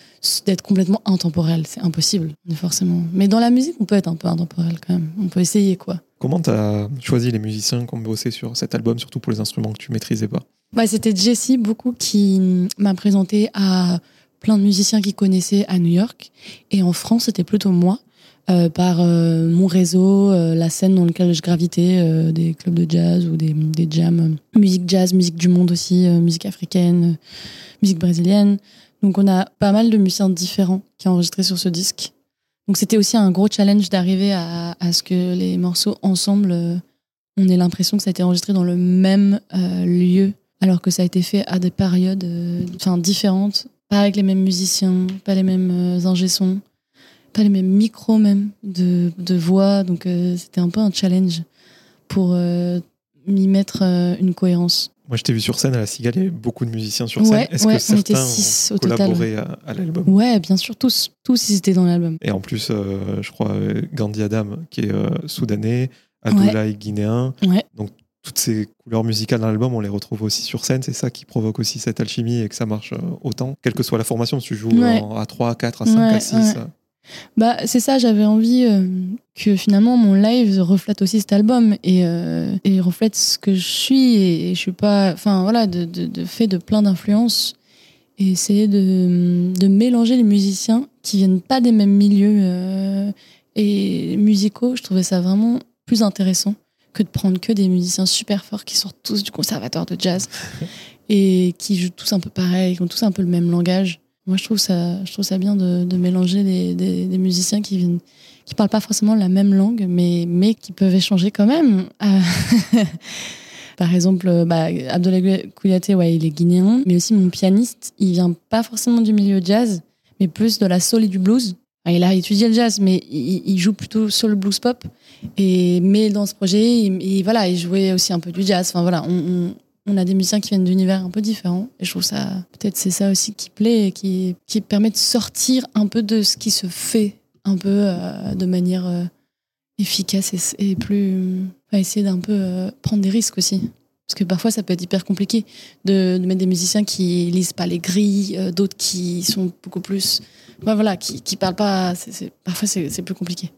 Speaker 1: d'être complètement intemporel. C'est impossible, forcément. Mais dans la musique, on peut être un peu intemporel quand même. On peut essayer, quoi.
Speaker 2: Comment tu as choisi les musiciens qui ont bossé sur cet album, surtout pour les instruments que tu maîtrisais pas?
Speaker 1: Bah, C'était Jessie, beaucoup, qui m'a présenté à plein de musiciens qu'il connaissait à New York. Et en France, c'était plutôt moi. euh, par euh, mon réseau, euh, la scène dans laquelle je gravitais, des clubs de jazz ou des, des jams, musique jazz, musique du monde aussi, musique africaine, musique brésilienne. Donc on a pas mal de musiciens différents qui ont enregistré sur ce disque. Donc c'était aussi un gros challenge d'arriver à, ce que les morceaux ensemble, on ait l'impression que ça a été enregistré dans le même lieu, alors que ça a été fait à des périodes enfin, différentes, pas avec les mêmes musiciens, pas les mêmes ingé-sons pas les mêmes micros même de, de voix. Donc euh, c'était un peu un challenge pour euh, m'y mettre euh, une cohérence.
Speaker 2: Moi, je t'ai vu sur scène à la Cigale, beaucoup de musiciens sur scène. Est-ce que certains
Speaker 1: six
Speaker 2: ont collaboré à, l'album?
Speaker 1: Ouais, bien sûr, tous. Tous, ils étaient dans l'album.
Speaker 2: Et en plus, je crois, Gandhi Adam, qui est soudanais, Abdoulaye guinéen.
Speaker 1: Ouais.
Speaker 2: Donc, toutes ces couleurs musicales dans l'album, on les retrouve aussi sur scène. C'est ça qui provoque aussi cette alchimie et que ça marche autant. Quelle que soit la formation, si tu joues à 3, à 4, à 5, à 6.
Speaker 1: Bah, c'est ça, j'avais envie euh, que finalement mon live reflète aussi cet album et, euh, et reflète ce que je suis et, je suis pas. Enfin voilà, de, de, de fait de plein d'influences et essayer de, de, mélanger les musiciens qui viennent pas des mêmes milieux euh, et musicaux. Je trouvais ça vraiment plus intéressant que de prendre que des musiciens super forts qui sortent tous du conservatoire de jazz et qui jouent tous un peu pareil, qui ont tous un peu le même langage. Moi, je trouve ça, je trouve ça bien de, mélanger des, musiciens qui viennent, qui parlent pas forcément la même langue, mais, mais qui peuvent échanger quand même. Euh, [LAUGHS] par exemple, bah, Abdoulaye Kouyaté, ouais, il est guinéen, mais aussi mon pianiste, il vient pas forcément du milieu jazz, mais plus de la soul et du blues. Il a étudié le jazz, mais il, il joue plutôt soul blues pop. Mais dans ce projet, il, voilà, il jouait aussi un peu du jazz. Enfin voilà, on, a des musiciens qui viennent d'univers un peu différents. Et je trouve ça, peut-être c'est ça aussi qui plaît et qui, permet de sortir un peu de ce qui se fait un peu euh, de manière euh, efficace et, plus. essayer d'un peu euh, prendre des risques aussi. Parce que parfois, ça peut être hyper compliqué de, mettre des musiciens qui lisent pas les grilles, d'autres qui sont beaucoup plus. voilà, qui parlent pas. parfois, c'est plus compliqué.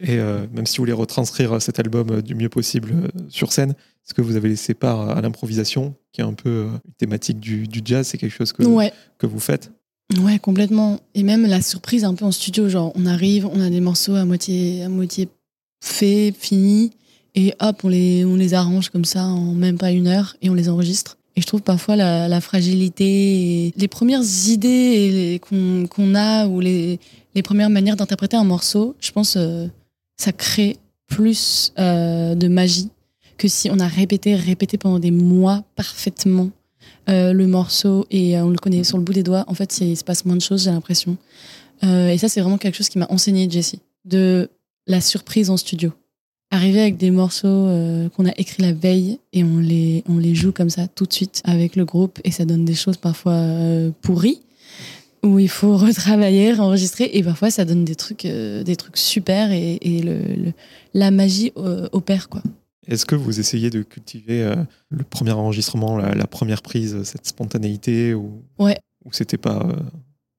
Speaker 2: Et même si vous voulez retranscrire cet album du mieux possible sur scène, est-ce que vous avez laissé part à l'improvisation, qui est un peu euh, une thématique du, jazz C'est quelque chose que, que vous faites?
Speaker 1: Ouais, complètement. Et même la surprise un peu en studio, genre on arrive, on a des morceaux à moitié, à moitié faits, finis, et hop, on les, on les arrange comme ça en même pas une heure et on les enregistre. Et je trouve parfois la, fragilité, et les premières idées qu'on a ou les, les premières manières d'interpréter un morceau, je pense euh, ça crée plus euh, de magie que si on a répété, répété pendant des mois parfaitement euh, le morceau et euh, on le connaît sur le bout des doigts, en fait, il se passe moins de choses, j'ai l'impression. Et ça, c'est vraiment quelque chose qui m'a enseigné Jessie, de la surprise en studio. Arriver avec des morceaux qu'on a écrits la veille et on les, on les joue comme ça tout de suite avec le groupe et ça donne des choses parfois pourries où il faut [LAUGHS] retravailler, enregistrer et parfois ça donne des trucs, des trucs super et, et le, la magie opère quoi.
Speaker 2: Est-ce que vous essayez de cultiver euh, le premier enregistrement, la, première prise, cette spontanéité ou,
Speaker 1: ouais.
Speaker 2: ou c'était pas euh,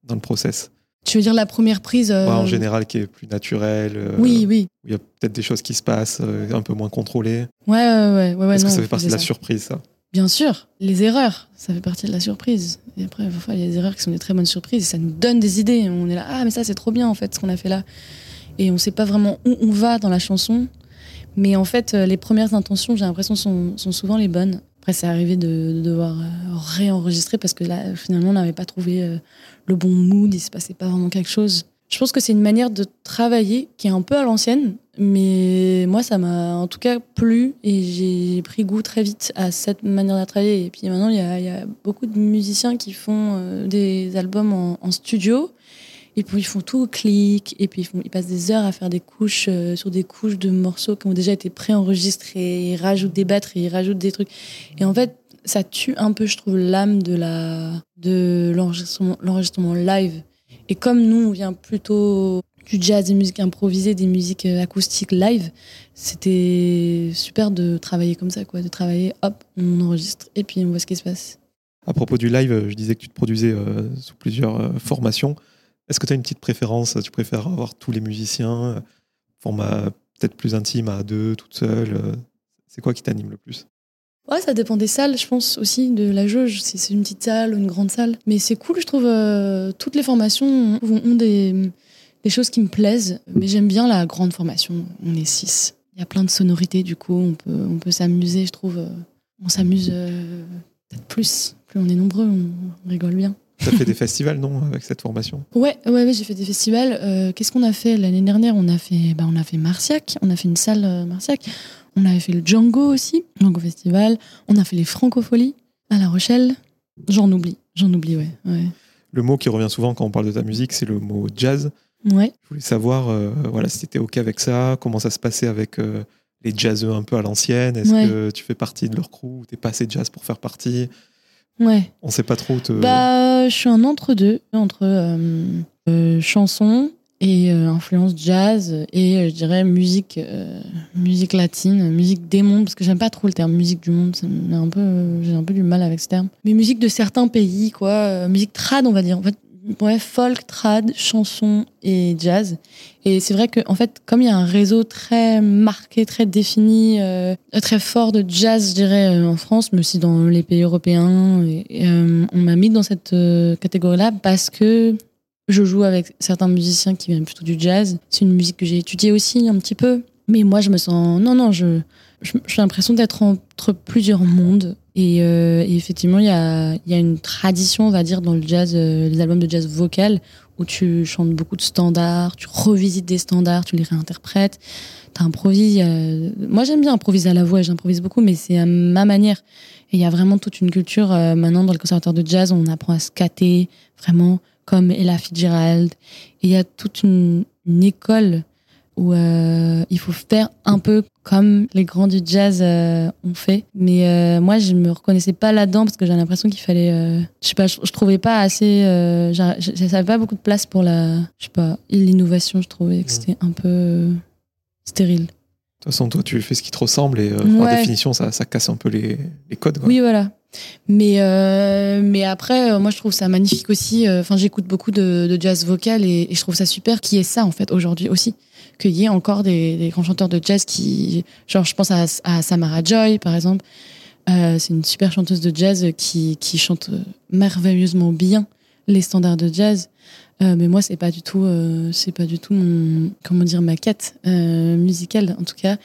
Speaker 2: dans le process?
Speaker 1: Tu veux dire la première prise
Speaker 2: En euh, général, qui est plus naturelle.
Speaker 1: oui, oui.
Speaker 2: Il y a peut-être des choses qui se passent un peu moins contrôlées.
Speaker 1: Ouais, ouais, ouais. ouais
Speaker 2: Est-ce que ça fait partie de la surprise, ça?
Speaker 1: Bien sûr, les erreurs, ça fait partie de la surprise. Et après, parfois, il y a des erreurs qui sont des très bonnes surprises et ça nous donne des idées. On est là, ah, mais ça, c'est trop bien, en fait, ce qu'on a fait là. Et on ne sait pas vraiment où on va dans la chanson. Mais en fait, euh, les premières intentions, j'ai l'impression, sont, souvent les bonnes. Après, c'est arrivé de, devoir euh, réenregistrer parce que là, finalement, on n'avait pas trouvé euh, le bon mood, il ne se passait pas vraiment quelque chose. Je pense que c'est une manière de travailler qui est un peu à l'ancienne, mais moi, ça m'a en tout cas plu et j'ai pris goût très vite à cette manière de travailler. Et puis maintenant, il y a, beaucoup de musiciens qui font des albums en, studio et puis ils font tout au clic, et puis ils, passent des heures à faire des couches euh, sur des couches de morceaux qui ont déjà été préenregistrés, ils rajoutent des batteries, ils rajoutent des trucs. Et en fait, ça tue un peu, je trouve, l'âme de l'enregistrement live. Et comme nous, on vient plutôt du jazz, des musiques improvisées, des musiques euh, acoustiques live, c'était super de travailler comme ça, quoi, de travailler, hop, on enregistre, et puis on voit ce qui se passe.
Speaker 2: À propos du live, je disais que tu te produisais euh, sous plusieurs formations. Est-ce que tu as une petite préférence? Tu préfères avoir tous les musiciens, format peut-être plus intime à deux, toute seule euh, C'est quoi qui t'anime le plus?
Speaker 1: Ouais, ça dépend des salles, je pense aussi, de la jauge, si c'est une petite salle ou une grande salle. Mais c'est cool, je trouve, euh, toutes les formations ont, des, des choses qui me plaisent, mais j'aime bien la grande formation. On est six. Il y a plein de sonorités, du coup, on peut, on peut s'amuser, je trouve. On s'amuse euh, peut-être plus. Plus on est nombreux, on rigole bien.
Speaker 2: Tu as fait des festivals, non, avec cette formation?
Speaker 1: Ouais, ouais, ouais j'ai fait des festivals. Euh, Qu'est-ce qu'on a fait? L'année dernière On a fait, bah, on a fait Marciac, on a fait une salle euh, Marciac. On avait fait le Django aussi, Django Festival. On a fait les Francopholies à La Rochelle. J'en oublie, j'en oublie, ouais, ouais.
Speaker 2: Le mot qui revient souvent quand on parle de ta musique, c'est le mot jazz.
Speaker 1: Ouais.
Speaker 2: Je voulais savoir euh, voilà, si tu étais OK avec ça, comment ça se passait avec euh, les jazzeux un peu à l'ancienne? Est-ce
Speaker 1: Ouais.
Speaker 2: que tu fais partie de leur crew ou t'es pas assez jazz pour faire partie?
Speaker 1: Ouais.
Speaker 2: On sait pas trop. Te...
Speaker 1: Bah, je suis un entre-deux, entre euh, euh, chanson et euh, influence jazz et euh, je dirais musique, euh, musique latine, musique des mondes, parce que j'aime pas trop le terme musique du monde, ça un peu, euh, j'ai un peu du mal avec ce terme. Mais musique de certains pays, quoi, euh, musique trad, on va dire. En fait, ouais, folk, trad, chanson et jazz. Et c'est vrai que, en fait, comme il y a un réseau très marqué, très défini, très fort de jazz, je dirais, en France, mais aussi dans les pays européens, et, et, on m'a mis dans cette catégorie-là parce que je joue avec certains musiciens qui viennent plutôt du jazz. C'est une musique que j'ai étudiée aussi un petit peu. Mais moi, je me sens. Non, non, je, j'ai l'impression d'être entre plusieurs mondes. Et, euh, effectivement, il y a, y a une tradition, on va dire, dans le jazz, euh, les albums de jazz vocal, où tu chantes beaucoup de standards, tu revisites des standards, tu les réinterprètes, tu improvises. Moi, j'aime bien improviser à la voix, j'improvise beaucoup, mais c'est à ma manière. Et il y a vraiment toute une culture euh, maintenant dans le conservatoire de jazz, on apprend à scatter, vraiment, comme Ella Fitzgerald. Et il y a toute une, une école où euh, il faut faire un peu comme les grands du jazz euh, ont fait. Mais euh, moi, je me reconnaissais pas là-dedans parce que j'ai l'impression qu'il fallait. euh, je sais pas, je, je trouvais pas assez. Euh, je savais pas beaucoup de place pour la. Je sais pas, l'innovation. Je trouvais que
Speaker 2: Mm.
Speaker 1: c'était un peu euh, stérile.
Speaker 2: De toute façon, toi, tu fais ce qui te ressemble et euh, par
Speaker 1: Ouais.
Speaker 2: définition, ça, ça casse un peu les, les codes. quoi.
Speaker 1: Oui, voilà. Mais, euh, mais après, euh, moi, je trouve ça magnifique aussi. euh, Enfin, j'écoute beaucoup de, de jazz vocal et, je trouve ça super qu'il y ait ça, en fait, aujourd'hui aussi. Qu'il y ait encore des, des grands chanteurs de jazz qui. Genre, je pense à, à Samara Joy, par exemple. Euh, c'est une super chanteuse de jazz qui, qui chante merveilleusement bien les standards de jazz. Euh, mais moi, c'est pas du tout, euh, c'est pas du tout mon, comment dire, ma quête euh, musicale, en tout cas.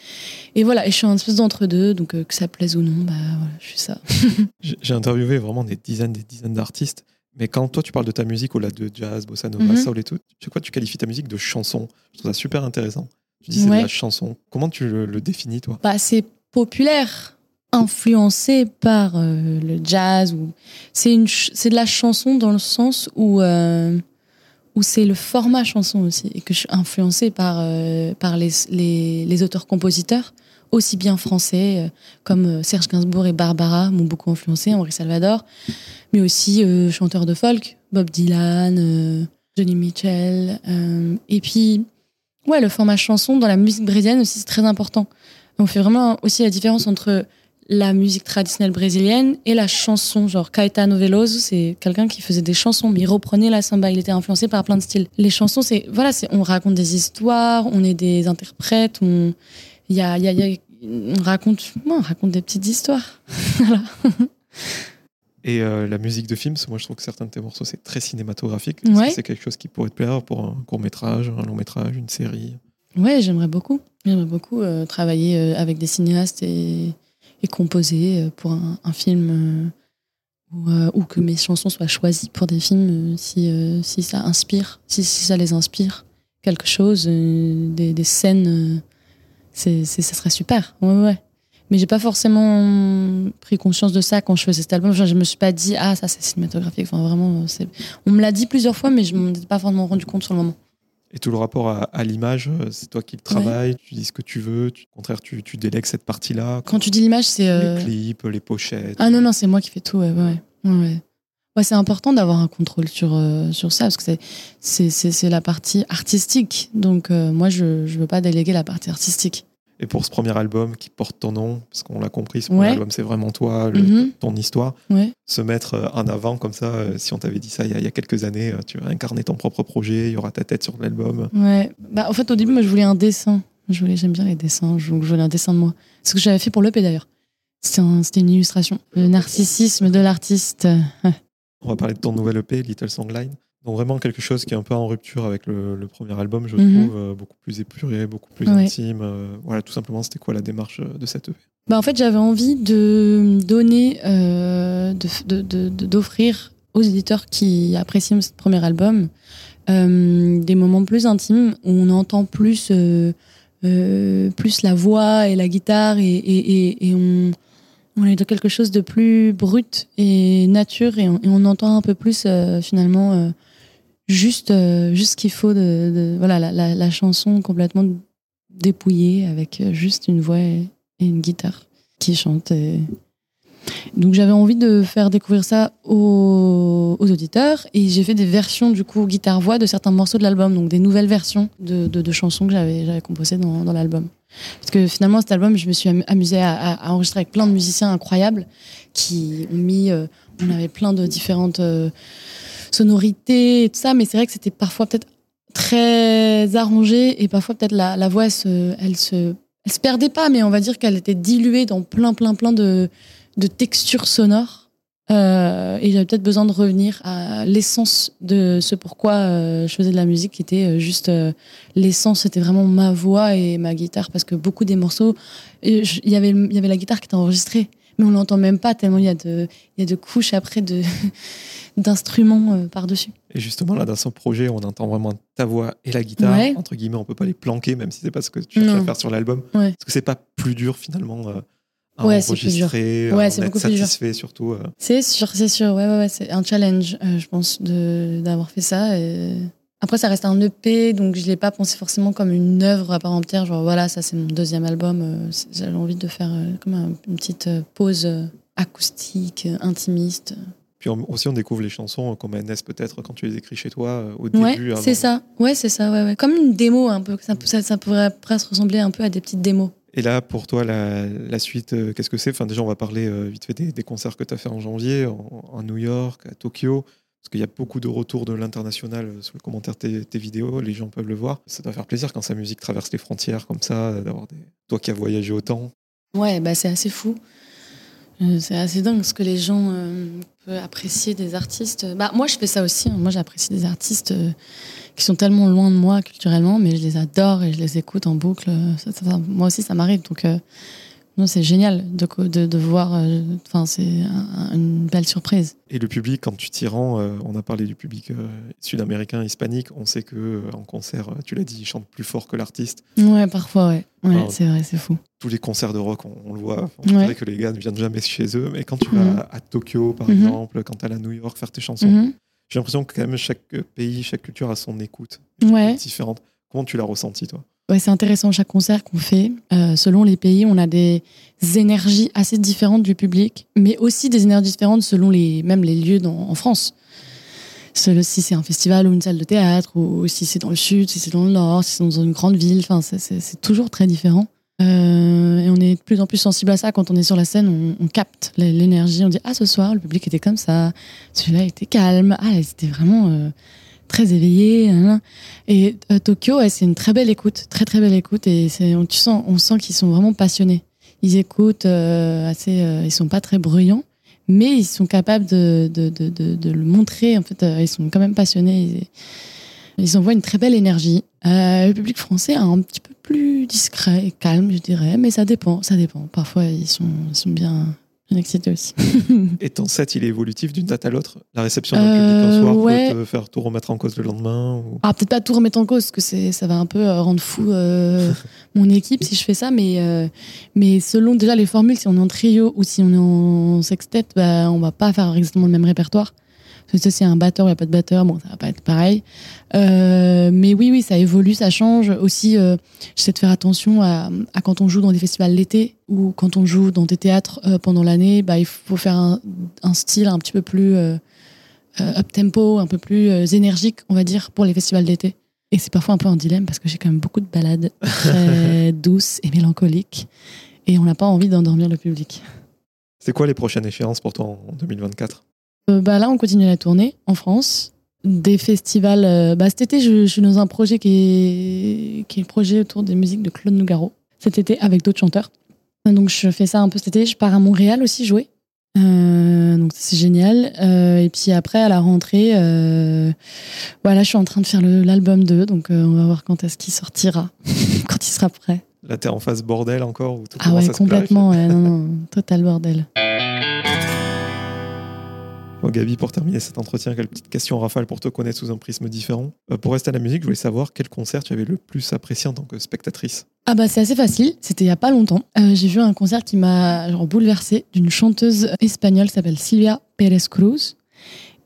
Speaker 1: Et voilà, et je suis un espèce d'entre-deux, donc euh, que ça plaise ou non, bah voilà, je suis ça. [LAUGHS]
Speaker 2: J'ai interviewé vraiment des dizaines des dizaines d'artistes. Mais quand toi, tu parles de ta musique au-delà de jazz, bossa nova,
Speaker 1: Mhm.
Speaker 2: soul et tout, chaque fois, tu qualifies ta musique de chanson. Je trouve ça super intéressant. Tu dis c'est
Speaker 1: Ouais.
Speaker 2: de la chanson. Comment tu le, le définis, toi?
Speaker 1: Bah, c'est populaire, influencé par euh, le jazz. ou C'est une c'est de la chanson dans le sens où, euh, où c'est le format chanson aussi, et que je suis influencée par, euh, par les, les, auteurs-compositeurs, aussi bien français, euh, comme euh, Serge Gainsbourg et Barbara m'ont beaucoup influencé, Henri Salvador, mais aussi chanteurs de folk, Bob Dylan, Johnny Mitchell. et puis, ouais, le format chanson dans la musique brésilienne aussi, c'est très important. On fait vraiment aussi la différence entre la musique traditionnelle brésilienne et la chanson. Genre Caetano Veloso, c'est quelqu'un qui faisait des chansons, mais il reprenait la samba. Il était influencé par plein de styles. Les chansons, c'est voilà, c'est on raconte des histoires, on est des interprètes, on il y a, y a- y a- on raconte, on raconte des petites histoires. [LAUGHS] voilà.
Speaker 2: Et euh, la musique de film, parce que moi, je trouve que certains de tes morceaux, c'est très cinématographique. Que c'est quelque chose qui pourrait te plaire pour un court-métrage, un long-métrage, une série?
Speaker 1: Ouais, j'aimerais beaucoup. J'aimerais beaucoup euh, travailler euh, avec des cinéastes et, et composer euh, pour un, film euh, ou, euh, ou que mes chansons soient choisies pour des films si, si ça inspire, si, si ça les inspire quelque chose, des, scènes, c'est, c'est, ça serait super. Ouais, ouais. Mais j'ai pas forcément pris conscience de ça quand je faisais cet album. Genre, je me suis pas dit, ah, ça c'est cinématographique. Enfin, vraiment, on me l'a dit plusieurs fois, mais je m'en étais pas forcément rendu compte sur le moment.
Speaker 2: Et tout le rapport à, à l'image, euh, c'est toi qui le travailles, tu dis ce que tu veux, tu- au contraire, tu, tu délègues cette partie-là.
Speaker 1: Quand tu dis l'image, c'est. euh,
Speaker 2: Les clips, les pochettes.
Speaker 1: Ah non, non, c'est moi qui fais tout, ouais, ouais. ouais, c'est important d'avoir un contrôle sur, euh, sur ça, parce que c'est- la partie artistique. Donc, euh, moi, je ne veux pas déléguer la partie artistique.
Speaker 2: Et pour ce premier album qui porte ton nom, parce qu'on l'a compris, ce premier
Speaker 1: Ouais.
Speaker 2: album, c'est vraiment toi, le-
Speaker 1: Mhm.
Speaker 2: ton histoire.
Speaker 1: Ouais.
Speaker 2: Se mettre euh, en avant comme ça, euh, si on t'avait dit ça il y, a, il y a quelques années, euh, tu vas incarner ton propre projet, il y aura ta tête sur l'album.
Speaker 1: Ouais. Bah, en fait, au début, moi, je voulais un dessin. Je voulais, j'aime bien les dessins. Je, je voulais un dessin de moi. C'est ce que j'avais fait pour l'EP d'ailleurs. C'était un- c'était une illustration. Le narcissisme de l'artiste.
Speaker 2: On va parler de ton nouvel EP, Little Songline. Donc vraiment quelque chose qui est un peu en rupture avec le, le premier album, je
Speaker 1: Mhm.
Speaker 2: trouve, euh, beaucoup plus épuré, beaucoup plus
Speaker 1: Ouais.
Speaker 2: intime. euh, voilà, tout simplement, c'était quoi la démarche euh, de cette EP
Speaker 1: Bah, en fait, j'avais envie de donner, euh, de- de- de- de- d'offrir aux éditeurs qui apprécient ce premier album des moments plus intimes où on entend plus, plus la voix et la guitare et, et, et, et on, on est dans quelque chose de plus brut et nature et on, et on entend un peu plus finalement juste, euh, juste ce qu'il faut de, voilà la, chanson complètement dépouillée avec euh, juste une voix et, une guitare qui chante. Donc j'avais envie de faire découvrir ça aux, auditeurs et j'ai fait des versions du coup guitare-voix de certains morceaux de l'album, donc des nouvelles versions de, de, chansons que j'avais composées dans, dans l'album. Parce que finalement cet album, je me suis am- amusée à, enregistrer avec plein de musiciens incroyables qui ont mis, euh, on avait plein de différentes sonorités et tout ça, mais c'est vrai que c'était parfois peut-être très arrangé et parfois peut-être la, voix elle se, elle se perdait pas mais on va dire qu'elle était diluée dans plein plein plein de, de textures sonores. Euh, et j'avais peut-être besoin de revenir à l'essence de ce pourquoi euh, je faisais de la musique qui était euh, juste euh, l'essence. C'était vraiment ma voix et ma guitare parce que beaucoup des morceaux il y avait y avait la guitare qui était enregistrée mais on l'entend même pas tellement. Il y a de y a de couches après de d'instruments euh, par-dessus
Speaker 2: Et justement, là, dans ce projet, on entend vraiment ta voix et la guitare.
Speaker 1: Ouais.
Speaker 2: Entre guillemets, on peut pas les planquer, même si c'est pas ce que tu cherches à faire sur l'album.
Speaker 1: Ouais.
Speaker 2: Est-ce que c'est pas plus dur finalement euh, à
Speaker 1: Ouais,
Speaker 2: enregistrer,
Speaker 1: Ouais,
Speaker 2: à
Speaker 1: c'est beaucoup plus dur.
Speaker 2: satisfait surtout euh.
Speaker 1: C'est sûr, c'est sûr. Ouais, ouais, ouais, c'est un challenge, euh, je pense, de d'avoir fait ça. Et... Après, ça reste un EP, donc je l'ai pas pensé forcément comme une œuvre à part entière. Genre voilà, ça c'est mon deuxième album. J'avais envie de faire euh, comme un- une petite pause acoustique, intimiste.
Speaker 2: Puis on- aussi, on découvre les chansons comme elles naissent peut-être quand tu les écris chez toi euh, au
Speaker 1: Ouais,
Speaker 2: début.
Speaker 1: c'est ça. Ouais, c'est ça. Ouais, ouais. Comme une démo un peu. Ça, ça, ça pourrait presque ressembler un peu à des petites démos.
Speaker 2: Et là, pour toi, la, la suite, euh, qu'est-ce que c'est? Enfin, Déjà, on va parler euh, vite fait des, des concerts que tu as fait en janvier, en, en New York, à Tokyo. Parce qu'il y a beaucoup de retours de l'international euh, sur le commentaire de tes, tes vidéos, les gens peuvent le voir. Ça doit faire plaisir quand sa musique traverse les frontières comme ça, d'avoir des... toi qui as voyagé autant.
Speaker 1: Ouais, bah c'est assez fou. Euh, C'est assez dingue ce que les gens euh, peuvent apprécier des artistes. Bah, moi, je fais ça aussi. hein. Moi, j'apprécie des artistes euh, qui sont tellement loin de moi culturellement, mais je les adore et je les écoute en boucle. Moi aussi, ça m'arrive. Donc, c'est génial de, de, de voir. euh, Enfin, c'est un- une belle surprise.
Speaker 2: Et le public, quand tu t'y rends, euh, on a parlé du public euh, sud-américain, hispanique, on sait que en concert, tu l'as dit, ils chantent plus fort que l'artiste.
Speaker 1: Ouais, parfois, ouais. Ouais, c'est vrai, c'est fou.
Speaker 2: Tous les concerts de rock, on, on le voit. On
Speaker 1: Ouais.
Speaker 2: dirait que les gars ne viennent jamais chez eux, mais quand tu
Speaker 1: Mhm.
Speaker 2: vas à Tokyo, par
Speaker 1: Mhm.
Speaker 2: exemple, quand tu à New York faire tes chansons,
Speaker 1: Mhm.
Speaker 2: j'ai l'impression que quand même chaque pays, chaque culture a son écoute
Speaker 1: Ouais.
Speaker 2: différente. Comment tu l'as ressenti, toi?
Speaker 1: Ouais, c'est intéressant. Chaque concert qu'on fait, euh, selon les pays, on a des énergies assez différentes du public, mais aussi des énergies différentes selon les, même les lieux dans- en France. Si c'est un festival ou une salle de théâtre, ou si c'est dans le sud, si c'est dans le nord, si c'est dans une grande ville, enfin, c'est- toujours très différent. Euh, et on est de plus en plus sensible à ça quand on est sur la scène, on, capte l'énergie, on dit ah ce soir le public était comme ça, celui-là était calme, ah c'était vraiment euh, très éveillé. nan. Et euh, Tokyo, c'est une très belle écoute, très très belle écoute. Et on, sent qu'ils sont vraiment passionnés. Ils écoutent euh, assez, euh, ils sont pas très bruyants, mais ils sont capables de, le montrer. En fait, euh, ils sont quand même passionnés. Ils, envoient une très belle énergie. Euh, le public français est un petit peu plus discret et calme, je dirais, mais ça dépend, ça dépend. Parfois, ils sont bien, excités aussi. [LAUGHS]
Speaker 2: Et ton set, il est évolutif d'une date à l'autre? La réception d'un
Speaker 1: Euh,
Speaker 2: public un soir
Speaker 1: ouais.
Speaker 2: peut te faire tout remettre en cause le lendemain ou...
Speaker 1: Ah, peut-être pas tout remettre en cause, parce que c'est, ça va un peu euh, rendre fou euh, [LAUGHS] mon équipe si je fais ça, mais, euh, mais selon déjà les formules, si on est en trio ou si on est en sextet, bah, on va pas faire exactement le même répertoire. Parce que a un batteur ou il n'y a pas de batteur, bon, ça va pas être pareil. Euh, mais oui, oui, ça évolue, ça change. Aussi, euh, j'essaie de faire attention à, à quand on joue dans des festivals l'été ou quand on joue dans des théâtres euh, pendant l'année, bah, il faut faire un, un style un petit peu plus up-tempo, un peu plus énergique, on va dire, pour les festivals d'été. Et c'est parfois un peu un dilemme parce que j'ai quand même beaucoup de balades très [LAUGHS] douces et mélancoliques. Et on n'a pas envie d'endormir le public.
Speaker 2: C'est quoi les prochaines échéances pour toi en 2024
Speaker 1: Euh, bah là, on continue la tournée en France. Des festivals. euh, bah, cet été, je, je suis dans un projet qui est, qui est le projet autour des musiques de Claude Nougaro. Cet été, avec d'autres chanteurs. Donc, je fais ça un peu cet été. Je pars à Montréal aussi jouer. Euh, donc c'est génial. Euh, et puis après, à la rentrée, euh, voilà, je suis en train de faire l'album 2, donc euh, on va voir quand est-ce qu'il sortira, [LAUGHS] quand il sera prêt.
Speaker 2: Là, t'es en phase bordel encore ou tout
Speaker 1: Ah ouais, complètement, ouais, non, non, total bordel.
Speaker 2: Gabi, pour terminer cet entretien, quelle petite question en rafale pour te connaître sous un prisme différent. Euh, pour rester à la musique, je voulais savoir quel concert tu avais le plus apprécié en tant que spectatrice.
Speaker 1: Ah bah c'est assez facile, c'était il y a pas longtemps. Euh, j'ai vu un concert qui m'a genre bouleversée d'une chanteuse espagnole qui s'appelle Silvia Pérez Cruz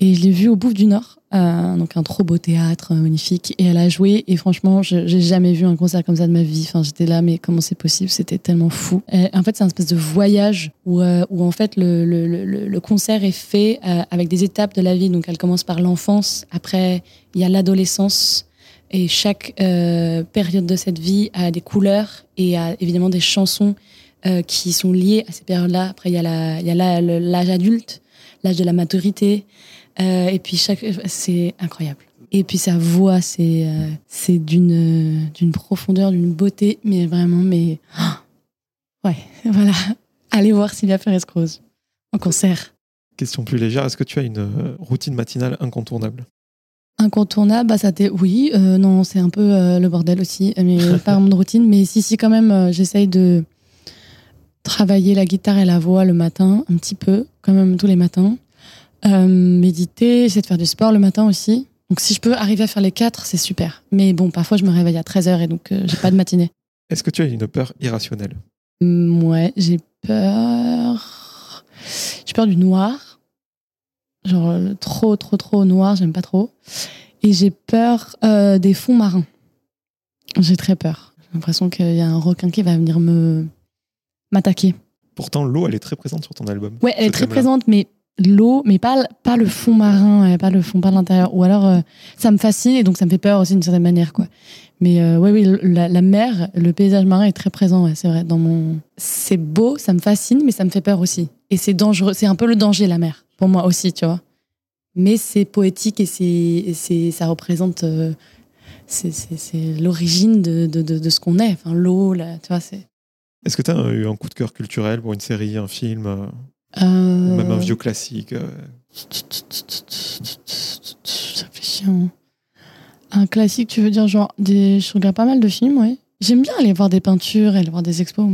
Speaker 1: et je l'ai vue au Bouffe du Nord, euh, donc un trop beau théâtre euh, magnifique et elle a joué et franchement j'ai jamais vu un concert comme ça de ma vie. Enfin j'étais là mais comment c'est possible? C'était tellement fou. Et en fait c'est un espèce de voyage où, euh, où en fait le, le, le, le concert est fait avec des étapes de la vie. Donc elle commence par l'enfance, après il y a l'adolescence. Et chaque période de cette vie a des couleurs et a évidemment des chansons qui sont liées à ces périodes-là. Après, il y a l'âge adulte, l'âge de la maturité. Euh, et puis, chaque, c'est incroyable. Et puis, sa voix, c'est euh, c'est d'une d'une profondeur, d'une beauté, mais vraiment, mais. [GASPS] ouais, [LAUGHS] voilà. Allez voir Sylvia Perez-Cruz en concert.
Speaker 2: Question plus légère, est-ce que tu as une euh, routine matinale incontournable?
Speaker 1: Incontournable, bah ça t'est oui, euh, non, c'est un peu euh, le bordel aussi, mais [LAUGHS] pas mon routine. Mais si, si, quand même, j'essaye de travailler la guitare et la voix le matin, un petit peu, quand même tous les matins. Euh, méditer, essayer de faire du sport le matin aussi. Donc si je peux arriver à faire les quatre, c'est super. Mais bon, parfois je me réveille à 13h et donc euh, j'ai pas de matinée.
Speaker 2: Est-ce que tu as une peur irrationnelle?
Speaker 1: Hum, Ouais, j'ai peur. J'ai peur du noir. Genre euh, trop, trop, trop noir, j'aime pas trop. Et j'ai peur euh, des fonds marins. J'ai très peur. J'ai l'impression qu'il y a un requin qui va venir me m'attaquer.
Speaker 2: Pourtant, l'eau, elle est très présente sur ton album.
Speaker 1: Ouais, elle
Speaker 2: Ce
Speaker 1: est très
Speaker 2: thème-là.
Speaker 1: présente, mais l'eau, mais pas, pas le fond marin, euh, pas le fond, pas l'intérieur. Ou alors, euh, ça me fascine et donc ça me fait peur aussi d'une certaine manière, quoi. Mais euh, oui, la, mer, le paysage marin est très présent, c'est vrai. Dans mon, c'est beau, ça me fascine, mais ça me fait peur aussi. Et c'est dangereux, c'est un peu le danger la mer pour moi aussi, tu vois. Mais c'est poétique et c'est, c'est, ça représente, euh, c'est, c'est, l'origine de, de, de, ce qu'on est. Enfin, l'eau, tu vois, c'est.
Speaker 2: Est-ce que tu as eu un coup de cœur culturel pour une série, un film, euh,
Speaker 1: Euh,
Speaker 2: même un vieux classique euh,
Speaker 1: Ça fait chiant. Un classique, tu veux dire genre des... Je regarde pas mal de films, ouais. J'aime bien aller voir des peintures aller voir des expos.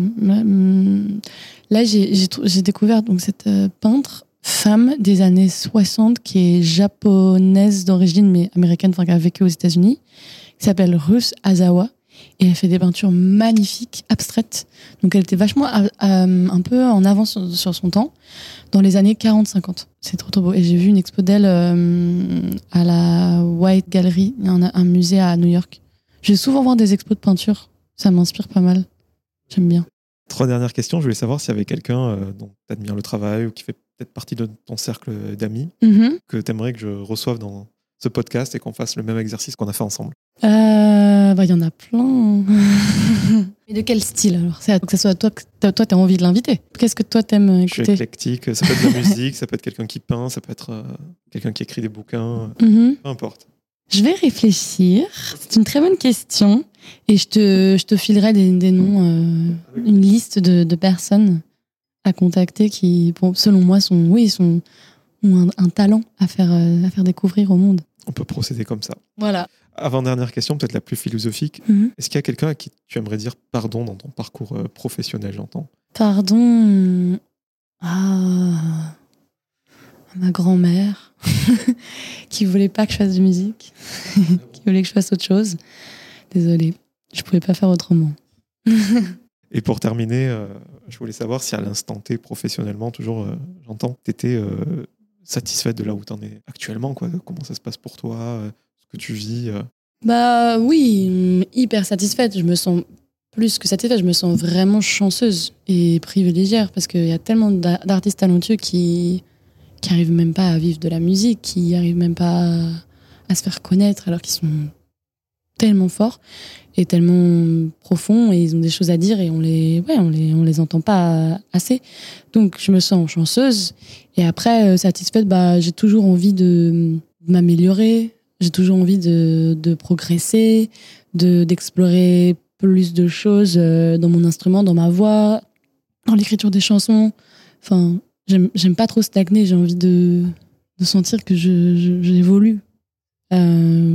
Speaker 1: Là, j'ai trou- j'ai découvert donc cette euh, peintre femme des années 60 qui est japonaise d'origine mais américaine, enfin qui a vécu aux États-Unis, qui s'appelle Ruth Azawa et elle fait des peintures magnifiques, abstraites. Donc elle était vachement euh, euh, un peu en avance sur, sur son temps dans les années 40-50. C'est trop trop beau. Et j'ai vu une expo d'elle euh, à la White Gallery, un musée à New York. Je vais souvent voir des expos de peinture. Ça m'inspire pas mal. J'aime bien.
Speaker 2: Trois dernières questions. Je voulais savoir s'il y avait quelqu'un dont tu admires le travail ou qui fait peut-être partie de ton cercle d'amis
Speaker 1: Mhm.
Speaker 2: que tu aimerais que je reçoive dans ce podcast et qu'on fasse le même exercice qu'on a fait ensemble.
Speaker 1: Euh, bah, il y en a plein. [LAUGHS] Mais de quel style alors? C'est que ce soit toi, toi, t'as envie de l'inviter. Qu'est-ce que toi t'aimes
Speaker 2: Je suis
Speaker 1: écouter?
Speaker 2: éclectique. Ça peut être de la [LAUGHS] musique, ça peut être quelqu'un qui peint, ça peut être euh, quelqu'un qui écrit des bouquins,
Speaker 1: Mhm.
Speaker 2: peu importe.
Speaker 1: Je vais réfléchir. C'est une très bonne question. Et je te, je te filerai des, des noms, euh, une liste de, de personnes à contacter qui, selon moi, sont, oui, sont, ont un, un talent à faire, euh, à faire découvrir au monde.
Speaker 2: On peut procéder comme ça.
Speaker 1: Voilà.
Speaker 2: Avant-dernière question, peut-être la plus philosophique.
Speaker 1: Mhm.
Speaker 2: Est-ce qu'il y a quelqu'un à qui tu aimerais dire pardon dans ton parcours euh, professionnel, j'entends?
Speaker 1: Pardon? Ah. Ma grand-mère, [LAUGHS] qui voulait pas que je fasse de musique, [LAUGHS] qui voulait que je fasse autre chose. Désolée, je pouvais pas faire autrement. [LAUGHS]
Speaker 2: Et pour terminer, euh, je voulais savoir si à l'instant T, professionnellement, toujours, euh, j'entends, tu étais satisfaite de là où tu en es actuellement, quoi, comment ça se passe pour toi, que tu vis. euh.
Speaker 1: Bah oui, hyper satisfaite. Je me sens plus que satisfaite. Je me sens vraiment chanceuse et privilégiée parce qu'il y a tellement d'a- d'artistes talentueux qui qui arrivent même pas à vivre de la musique, qui arrivent même pas à, à se faire connaître alors qu'ils sont tellement forts et tellement profonds et ils ont des choses à dire et on les ouais, on les on les entend pas assez. Donc je me sens chanceuse et après euh, satisfaite bah j'ai toujours envie de m'améliorer, j'ai toujours envie de, de progresser, de d'explorer plus de choses euh, dans mon instrument, dans ma voix, dans l'écriture des chansons. Enfin, j'aime pas trop stagner, j'ai envie de, de, sentir que j'évolue. Je, euh,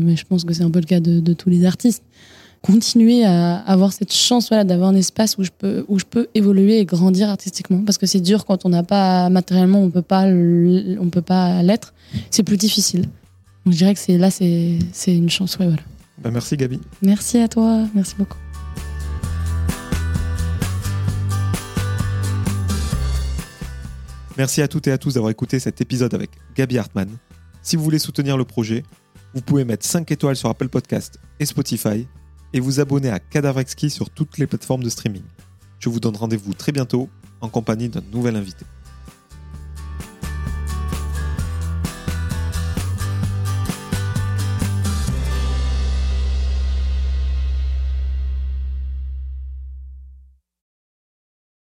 Speaker 1: mais je pense que c'est un peu le cas de, tous les artistes. Continuer à avoir cette chance voilà, d'avoir un espace où je, peux, où je peux évoluer et grandir artistiquement. Parce que c'est dur quand on n'a pas, matériellement, on on peut pas l'être. C'est plus difficile. Donc je dirais que c'est là, c'est une chance. Ouais, voilà.
Speaker 2: Bah merci Gabi.
Speaker 1: Merci à toi, merci beaucoup.
Speaker 2: Merci à toutes et à tous d'avoir écouté cet épisode avec Gabi Hartmann. Si vous voulez soutenir le projet, vous pouvez mettre 5 étoiles sur Apple Podcast et Spotify et vous abonner à Cadavrexki sur toutes les plateformes de streaming. Je vous donne rendez-vous très bientôt en compagnie d'un nouvel invité.